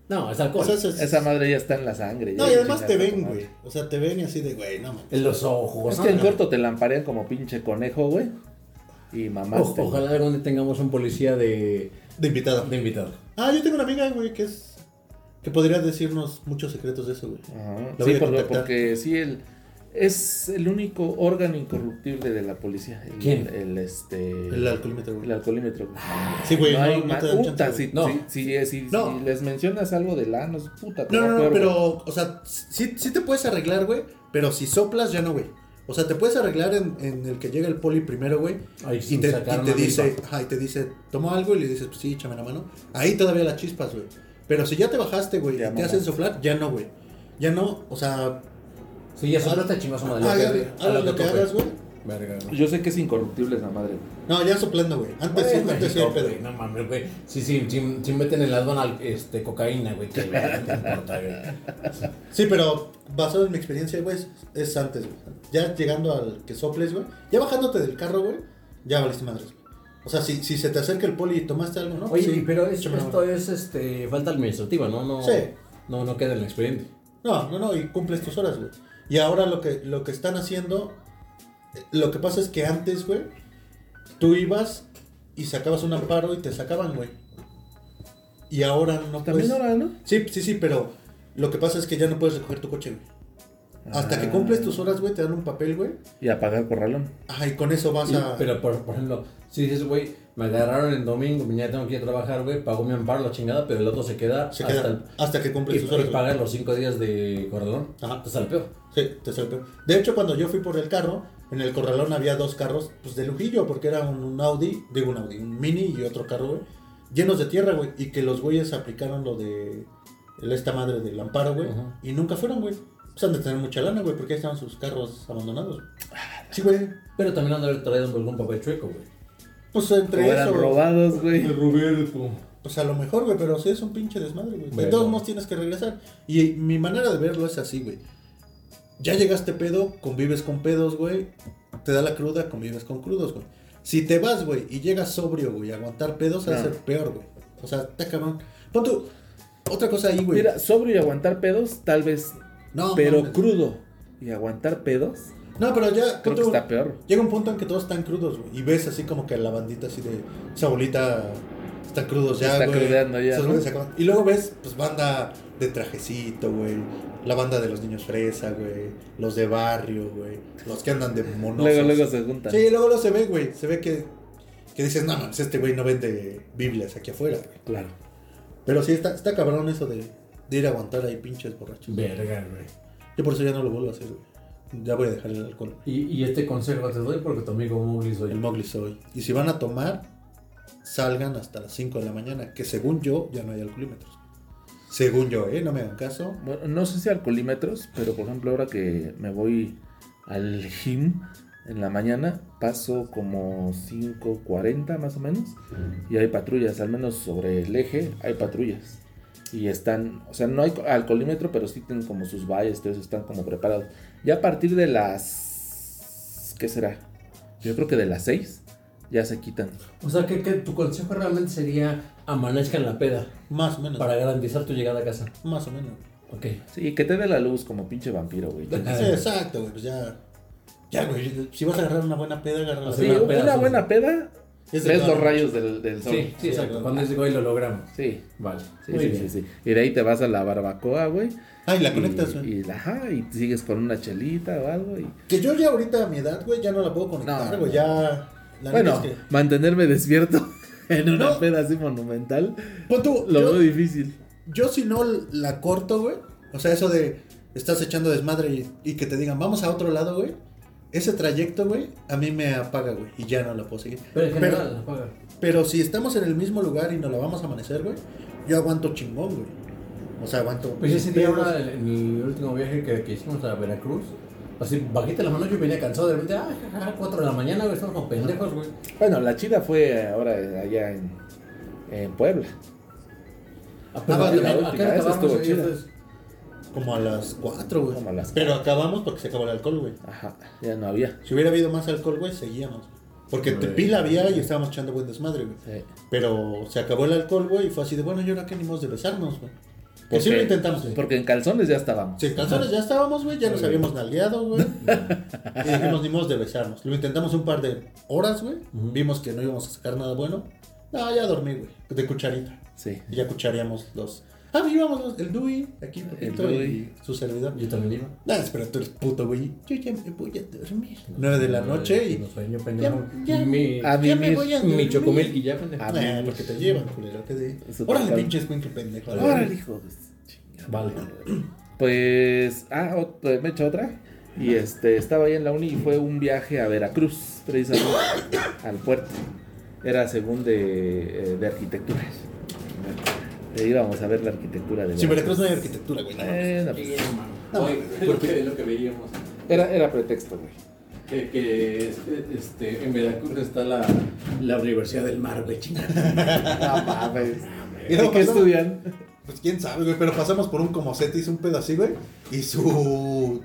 no. Es alcohol. O sea, eso es- Esa madre ya está en la sangre. No, y además te ven, güey. O sea, te ven y así de, güey, no mames. en los ojos. Es ¿no? que en corto te lamparean como pinche conejo, güey. Y mamaste. O- ojalá algún día tengamos un policía de, De invitado. de invitado. Ah, yo tengo una amiga, güey, que es. que podría decirnos muchos secretos de eso, güey. Ajá. Lo Sí, porque, sí, el, es el único órgano incorruptible de la policía. El, ¿Quién? El, este, El alcoholímetro, güey. el alcoholímetro. güey. Sí, güey, no, no, hay no más. Puta, si, No. si- si- No. si les mencionas algo del ano, es puta. No, no, no, peor, güey. pero, o sea, sí, sí te puedes arreglar, güey, pero si soplas ya no, güey. O sea, te puedes arreglar en, en el que llega el poli primero, güey, Ahí y te, y te dice, ajá, y te dice, toma algo y le dices, pues sí, échame la mano. Ahí todavía la chispas, güey. Pero si ya te bajaste, güey, y te hacen soplar, ya no, güey. Ya no, o sea, Sí, ya soplaste chingazo madre. hagas lo que hagas, güey. Verga, güey. Yo sé que es incorruptible esa madre. güey. No, ya soplando, güey. Antes sí, Güey, antes sí pedo. güey, No mames, güey. Sí, sí, sí, sí meten en la aduana este, cocaína, güey. Que verga te importa, güey. Sí, pero basado en mi experiencia, güey, es, es antes, güey. Ya llegando al que soples, güey. Ya bajándote del carro, güey, ya valiste madres, güey. O sea, si, si se te acerca el poli y tomaste algo, ¿no? Oye, Sí, pero es- échame la esto mano. es este, falta administrativa, ¿no? no Sí. No, no queda en el expediente. No, no, no, y cumples tus horas, güey. Y ahora lo que, lo que están haciendo, lo que pasa es que antes, güey, tú ibas y sacabas un amparo y te sacaban, güey. Y ahora no También puedes. ahora, ¿no? Sí, sí, sí, pero lo que pasa es que ya no puedes recoger tu coche, güey. Hasta que Ah. cumples tus horas, güey, te dan un papel, güey. Y apagar corralón. Ajá, y con eso vas Y- a. pero, por, por ejemplo, si dices, güey, me agarraron el domingo, mañana tengo que ir a trabajar, güey, pago mi amparo, la chingada, pero el otro se queda se hasta queda el- hasta que cumples tus horas. y güey. paga los cinco días de corredor. Ajá. Te sale peor. Sí, te sale peor. De hecho, cuando yo fui por el carro, en el corralón había dos carros, pues de lujillo, porque era un, un Audi, digo un Audi, un Mini y otro carro, güey, llenos de tierra, güey, y que los güeyes aplicaron lo de el- esta madre del amparo, güey, y nunca fueron, güey. Pues han de tener mucha lana, güey, porque ahí estaban sus carros abandonados. Sí, güey. Pero también han de haber traído algún papel chueco, güey. Pues entre O eran eso. robados, güey. Pues a lo mejor, güey, pero sí es un pinche desmadre, güey. De todos modos tienes que regresar. Y mi manera de verlo es así, güey. Ya llegaste pedo, convives con pedos, güey. Te da la cruda, convives con crudos, güey. Si te vas, güey, y llegas sobrio, güey, a aguantar pedos, va a No. ser peor, güey. O sea, está cabrón. Pon tú, otra cosa ahí, güey. Mira, sobrio y aguantar pedos, tal vez. no, pero mames. crudo y aguantar pedos, No, pero ya, creo que está peor. llega un punto en que todos están crudos, güey. Y ves así como que la bandita así de esa bolita están crudos ya, Está güey. crudeando ya. Y luego ves, pues banda de trajecito, güey. La banda de los niños fresa, güey. Los de barrio, güey. Los que andan de monosos. Luego, luego se juntan. Sí, luego lo se ve, güey. Se ve que, que dices, no, mames, este güey no vende Biblias aquí afuera, güey. Claro. Pero sí, está, está cabrón eso de, de ir a aguantar ahí pinches borrachos. Verga, güey. Yo por eso ya no lo vuelvo a hacer, güey. Ya voy a dejar el alcohol. Y, y este consejo te doy porque tu amigo Mowgli soy. El Mowgli soy. Y si van a tomar, salgan hasta las 5 de la mañana, que según yo ya no hay alcoholímetros. Según yo, ¿eh? No me hagan caso. Bueno, no sé si alcoholímetros, pero por ejemplo, ahora que me voy al gym en la mañana, paso como 5.40 más o menos. Y hay patrullas, al menos sobre el eje hay patrullas. Y están, o sea, no hay alcoholímetro, pero sí tienen como sus valles, entonces están como preparados. Ya a partir de las... ¿Qué será? Yo creo que de las 6 ya se quitan. O sea, que, que tu consejo realmente sería amanezca en la peda Más o menos. para garantizar tu llegada a casa. Más o menos. Ok. Sí, que te dé la luz como pinche vampiro, güey. Sí, exacto, güey. Pues ya. Ya, güey. Si vas a agarrar una buena peda, agarra Sí, Sí, una una, peda, sí. buena peda, Es ves los rayos del, del sol. Sí, sí, Sí, exacto. claro. Cuando dices, güey, lo logramos. Sí, Vale. sí, Muy sí, bien. sí, sí. Y de ahí te vas a la barbacoa, güey. Ah, y la conectas, güey. Y, la- ajá, y sigues con una chelita o algo. Y... Que yo ya ahorita a mi edad, güey, ya no la puedo conectar, güey. no. Ya. La Bueno, es que- mantenerme despierto en una No. peda así monumental, Pon tú, lo yo- veo difícil. Yo si no la corto, güey. O sea, eso de estás echando desmadre y, y que te digan, vamos a otro lado, güey. Ese trayecto, güey, a mí me apaga, güey. Y ya no la puedo seguir. Pero en Pero, general, apaga. pero si estamos en el mismo lugar y nos la vamos a amanecer, güey, yo aguanto chingón, güey. O sea, aguanto. Pues ese día pedos. ahora, en mi último viaje que, que hicimos a Veracruz, así bajita la mano, yo venía cansado de repente, ah, jajaja, 4 de la mañana, güey, estamos como pendejos, güey. Bueno, la chida fue ahora allá en, en Puebla. Ah, pero Ah, ¿a- la a- a última, qué hora esa acabamos estuvo chida. Como a las 4, güey. Como a las Pero acabamos porque se acabó el alcohol, güey. Ajá, ya no había. Si hubiera habido más alcohol, güey, seguíamos. Porque Güey. pila había y estábamos echando buen desmadre, güey. Sí. Pero se acabó el alcohol, güey, y fue así de, bueno, ¿y ahora qué ni modo de besarnos, güey? Que ¿Por sí lo intentamos. Porque en calzones ya estábamos. Sí, en calzones ya estábamos, güey, ya nos habíamos nalgueado, güey. y dijimos, ni modo de besarnos. Lo intentamos un par de horas, güey. Vimos que no íbamos a sacar nada bueno. No, ya dormí, güey, de cucharita. Sí. Y ya cucharíamos los... Ah, íbamos los- el Dewey, aquí, poquito, Dewey. y su servidor. yo también iba. Ah, espera, tú eres puto, güey. Yo ya me voy a dormir. 9 de la noche y... No sueño, pendejo. Ya, ya. mi, A Ya me voy a mi dormir. chocomil y ya, pendejo. Ah, porque te llevan, culero. Que de... Órale, total. pinches cuincle pendejo. Órale, hijo. Vale. Pues, ah, ot- me he hecho otra. Y este, estaba ahí en la uni y fue un viaje a Veracruz, precisamente, al puerto. Era según de, eh, de arquitectura. Eh, íbamos a ver la arquitectura de Si en Veracruz no hay arquitectura, güey. no. Eh, no, pues, No, Oye, lo que, lo que veíamos. era, era pretexto, güey. Que, que este, en Veracruz está la, la Universidad del Mar, güey, chingada. No mames. Y ¿Y qué estudian? Pues quién sabe, güey, pero pasamos por un comocete, hizo un pedo así, güey. Y su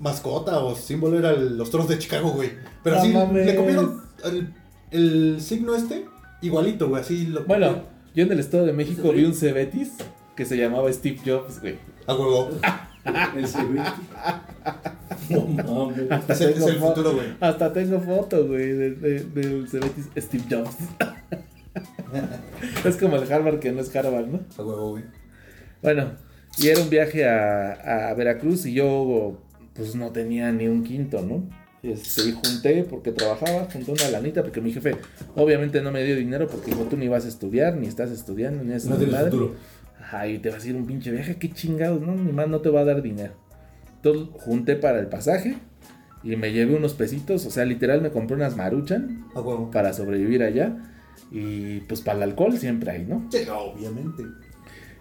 mascota o símbolo era el- los toros de Chicago, güey. Pero No así mames. le copiaron el, el signo este igualito, güey, así lo Bueno, yo en el Estado de México vi un Cebetis que se llamaba Steve Jobs, güey. A huevo. Ese, güey. No mames. Hasta Ese es tengo el futuro, güey. Hasta tengo foto, güey, de- de- del Cebetis Steve Jobs. es como el Harvard que no es Harvard, ¿no? A huevo, güey. Bueno, y era un viaje a, a Veracruz y yo pues no tenía ni un quinto, ¿no? Este, junté porque trabajaba, junté una lanita porque mi jefe obviamente no me dio dinero porque dijo tú ni vas a estudiar, ni estás estudiando, ni es No tienes madre". futuro. Ajá, y te vas a ir un pinche viaje, qué chingados, ¿no? Ni más no te va a dar dinero. Entonces junté para el pasaje y me llevé unos pesitos, o sea, literal me compré unas maruchan para sobrevivir allá. Y pues para el alcohol siempre hay, ¿no? Sí, obviamente.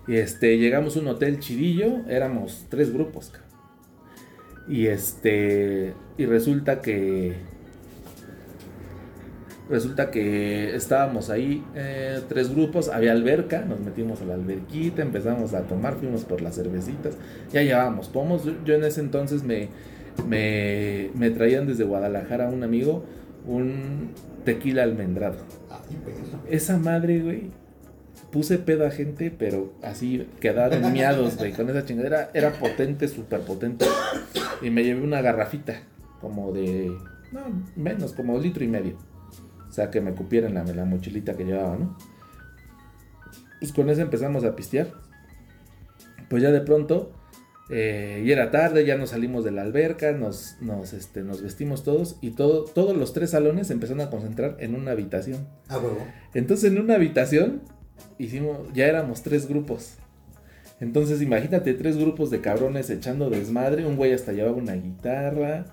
Y este, llegamos a un hotel chidillo, éramos tres grupos, cabrón. Y este, y resulta que Resulta que estábamos ahí, eh, tres grupos, había alberca, nos metimos a la alberquita, empezamos a tomar, fuimos por las cervecitas, ya llevábamos pomos. Yo, en ese entonces me, me, me traían desde Guadalajara un amigo un tequila almendrado. Perro. Esa madre, güey, puse pedo a gente, pero así quedaron miados, güey, con esa chingadera. Era potente, súper potente. Y me llevé una garrafita, como de, no, menos, como litro y medio. O sea, que me cupiera en la, la mochilita que llevaba, ¿no? Pues con eso empezamos a pistear. Pues ya de pronto, eh, y era tarde, ya nos salimos de la alberca, nos, nos, este, nos vestimos todos y todo, todos los tres salones se empezaron a concentrar en una habitación. A huevo. Entonces en una habitación hicimos, ya éramos tres grupos. Entonces imagínate tres grupos de cabrones echando desmadre, un güey hasta llevaba una guitarra,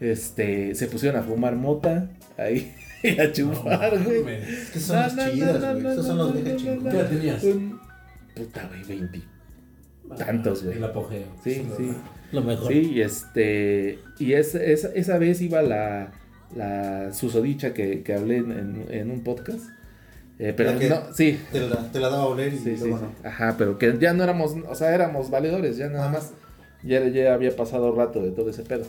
este, se pusieron a fumar mota ahí y a chupar, güey. Es que son las chidas, güey. Esos son los viejos chingones. ¿Qué edad tenías? Un- Puta, güey, 20. Tantos, güey. El apogeo. Sí, sí. Lo mejor. Sí, y este. Y es, esa- esa vez iba la, la susodicha que, que hablé en, en- en un podcast. Eh, pero no, sí. Te la, te la daba a oler y Sí, luego sí. no. Ajá, pero que ya no éramos, o sea, éramos valedores, ya nada Ah. más. Ya, ya había pasado rato de todo ese pedo.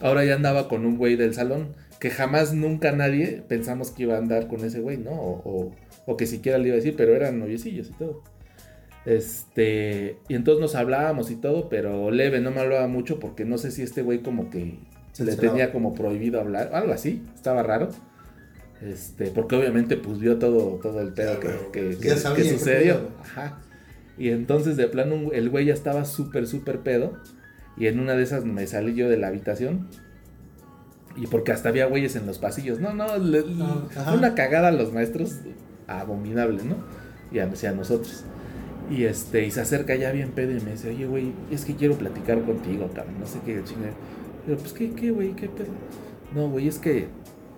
Ahora ya andaba con un güey del salón, que jamás nunca nadie pensamos que iba a andar con ese güey, ¿no? O, o- o que siquiera le iba a decir, pero eran noviecillos y todo. Este, y entonces nos hablábamos y todo, pero leve, no me hablaba mucho porque no sé si este güey como que Se le tenía como prohibido hablar, algo así, estaba raro. Este, porque obviamente pues vio todo, todo el pedo que, que- sucedió. Ajá. Y entonces de plano el güey ya estaba súper, súper pedo. Y en una de esas me salí yo de la habitación. Y porque hasta había güeyes en los pasillos. No, no, le- Ah, una cagada a los maestros abominable, ¿no? Y a, a nosotros. Y este, y se acerca ya bien pedo y me dice, oye, güey, es que quiero platicar contigo, cabrón. No sé qué chingada. Pero pues, ¿qué, qué, güey? ¿Qué pedo? No, güey, es que,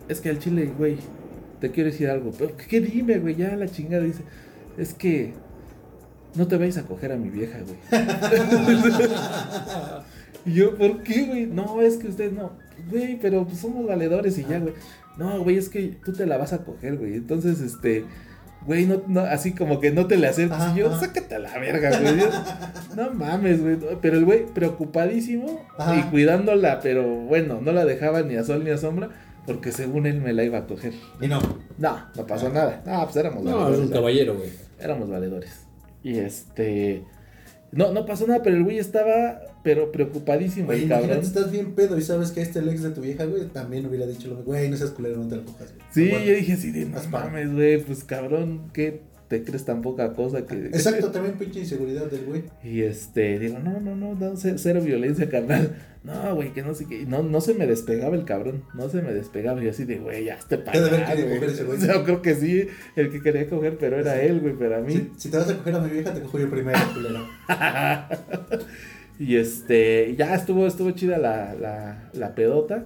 es que al chile, güey, te quiero decir algo. Pero, ¿qué dime, güey? Ya la chingada dice, es que no te vayas a coger a mi vieja, güey. y yo, ¿por qué, güey? No, es que usted no. Güey, pero pues somos valedores y ya, güey. No, güey, es que tú te la vas a coger, güey. Entonces, este, güey, no, no, así como que no te le acerques. Ajá, Y yo, ajá. sácate a la verga, güey. Yo, no mames, güey. Pero el güey, preocupadísimo Ajá. y cuidándola, pero bueno, no la dejaba ni a sol ni a sombra, porque según él me la iba a coger. Y no. No, no pasó nada. No, pues éramos No, es valedores. un caballero, güey. Éramos valedores. Y este. No, no pasó nada, pero el güey estaba, pero preocupadísimo, Güey, el cabrón. imagínate, estás bien pedo y sabes que este el ex de tu vieja, güey, también hubiera dicho lo mismo. Güey, no seas culero, no te la cojas, güey. Sí, yo dije así de, no mames, güey, pues cabrón, ¿qué te crees tan poca cosa que... Exacto, también pinche inseguridad del güey. Y este, digo, no, no, no, no, ce- cero violencia, carnal. No, güey, que no sé qué. No, no se me despegaba el cabrón, no se me despegaba. Y así de, güey, ya te ese güey. Yo creo que sí, el que quería coger, pero era él, güey, pero a mí... Si, si te vas a coger a mi vieja, te cojo yo primero, culero. Y este, ya estuvo, estuvo chida la, la, la pedota.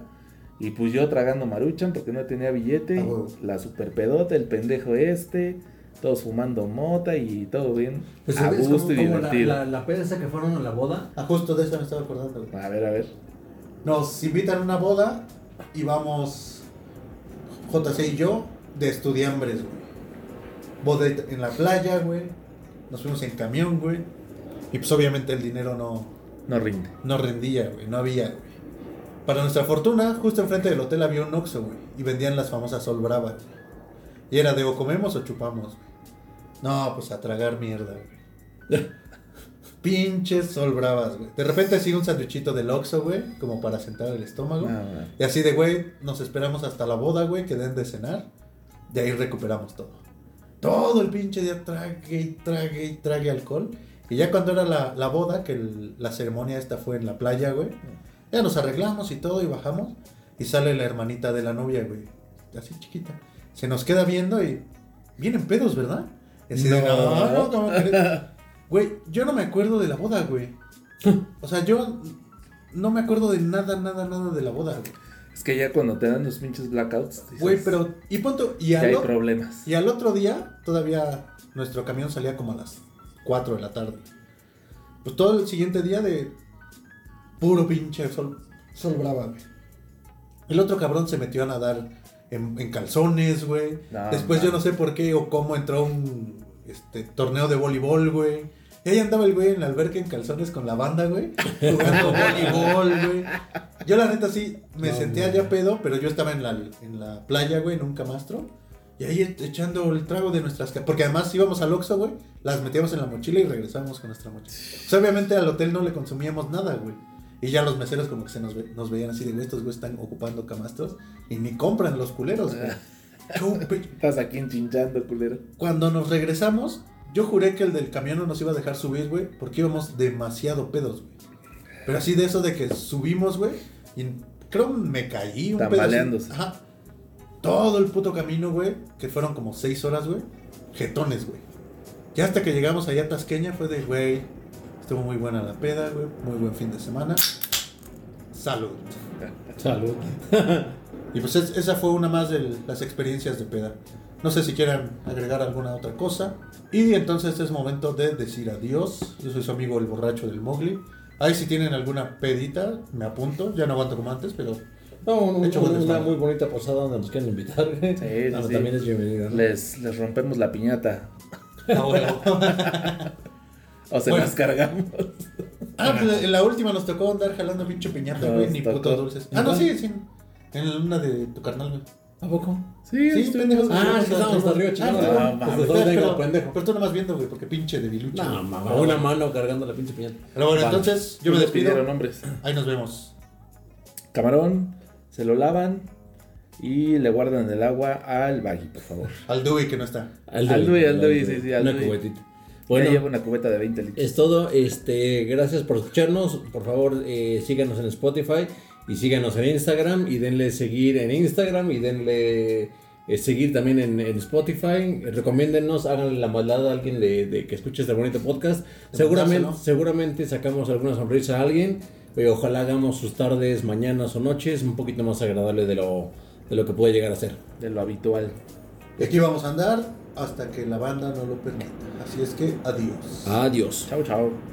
Y pues yo tragando maruchan porque no tenía billete. Ah, la super pedota, el pendejo este. Todos fumando mota y todo bien. Pues a gusto y como, la, divertido. la, la peda esa que fueron a la boda. Ah, justo de eso me estaba acordando. A ver, a ver. Nos invitan a una boda y vamos JC y yo de estudiambres, güey. Boda en la playa, güey. Nos fuimos en camión, güey. Y pues obviamente el dinero no, No rinde. no rendía, güey. No había, güey. Para nuestra fortuna, justo enfrente del hotel había un Oxxo, güey. Y vendían las famosas Sol Brava. güey. Y era de o comemos o chupamos. No, pues a tragar mierda, güey. Pinches Sol Bravas, güey. De repente sigue un sandwichito del Oxxo, güey. Como para sentar el estómago. Y así de, güey, nos esperamos hasta la boda, güey, que den de cenar. De ahí recuperamos todo. Todo el pinche día trague y trague y trague alcohol. Y ya cuando era la, la boda, que el- la ceremonia esta fue en la playa, güey. Ya nos arreglamos y todo y bajamos. Y sale la hermanita de la novia, güey. Así chiquita. Se nos queda viendo y... Vienen pedos, ¿verdad? Y así de, No. no, no, ¿cómo crees?". Güey, yo no me acuerdo de la boda, güey. O sea, yo no me acuerdo de nada, nada, nada de la boda, güey. Es que ya cuando te dan los pinches blackouts. dices, Güey, pero. Y punto. Hay problemas. y al otro día, todavía nuestro camión salía como a las 4 de la tarde. Pues todo el siguiente día de. Puro pinche sol, sol brava, güey. El otro cabrón se metió a nadar en, en calzones, güey. No, Después yo no sé por qué o cómo entró a un este, torneo de voleibol, güey. Y ahí andaba el güey en la alberca en calzones con la banda, güey. Jugando voleibol, güey. Yo la neta sí me No, sentía mames. ya pedo, pero yo estaba en la, en la playa, güey, en un camastro. Y ahí e- echando el trago de nuestras... Porque además íbamos al Oxxo, güey. Las metíamos en la mochila y regresábamos con nuestra mochila. Pues obviamente al hotel no le consumíamos nada, güey. Y ya los meseros como que se nos, ve- nos veían así de, güey, estos güey están ocupando camastros. Y ni compran los culeros, güey. Yo, pe- Estás aquí enchinchando, culero. Cuando nos regresamos, yo juré que el del camión no nos iba a dejar subir, güey, porque íbamos demasiado pedos, güey. Pero así de eso de que subimos, güey, y creo me caí un pedo. Tambaleándose. Ajá. Todo el puto camino, güey, que fueron como seis horas, güey, jetones, güey. Ya hasta que llegamos allá a Tasqueña fue de, güey, estuvo muy buena la peda, güey, muy buen fin de semana. Salud. Salud. Y pues es- esa fue una más de las experiencias de peda. No sé si quieran agregar alguna otra cosa. Y entonces es momento de decir adiós. Yo soy su amigo el borracho del Mowgli. Ahí si tienen alguna pedita, me apunto. Ya no aguanto como antes, pero No, un- De hecho, un- una muy bonita posada donde nos quieren invitar. Sí, sí, Ah, sí. También es bienvenida. ¿no? Les, les rompemos la piñata. a huevo. O se Bueno. las cargamos. ah, pues en la última nos tocó andar jalando pinche piñata, güey, ni tocó. putos dulces. ¿En Ah, no, sí, sí. En una de tu carnal, güey. ¿A poco? Sí, Sí, pendejos. Ah, sí, estábamos hasta arriba chingando. pero- Ah. Pues vengan, pero, pendejo. pero tú nomás viendo, güey, porque pinche de bilucho. No, mamá, una mano cargando la pinche piñata. Pero bueno, Vale. entonces yo me despido. nombres. Ahí nos vemos. Camarón, se lo lavan y le guardan el agua al baggy, por favor. Al Dewey que no está. Al Al Dewey, Dewey, al Dewey, sí, sí, al Una Dewey. cubetita. Bueno, Bueno, lleva una cubeta de 20 litros. es todo. Este, gracias por escucharnos. Por favor, eh, síganos en Spotify y síganos en Instagram y denle seguir en Instagram y denle eh, seguir también en, en Spotify. Recomiéndennos, háganle la maldad a alguien de, de que escuche este bonito podcast. Seguramente, seguramente sacamos alguna sonrisa a alguien. Eh, ojalá hagamos sus tardes, mañanas o noches un poquito más agradable de lo, de lo que puede llegar a ser. De lo habitual. Y aquí vamos a andar hasta que la banda no lo permita. Así es que adiós. Adiós. Chao, chao.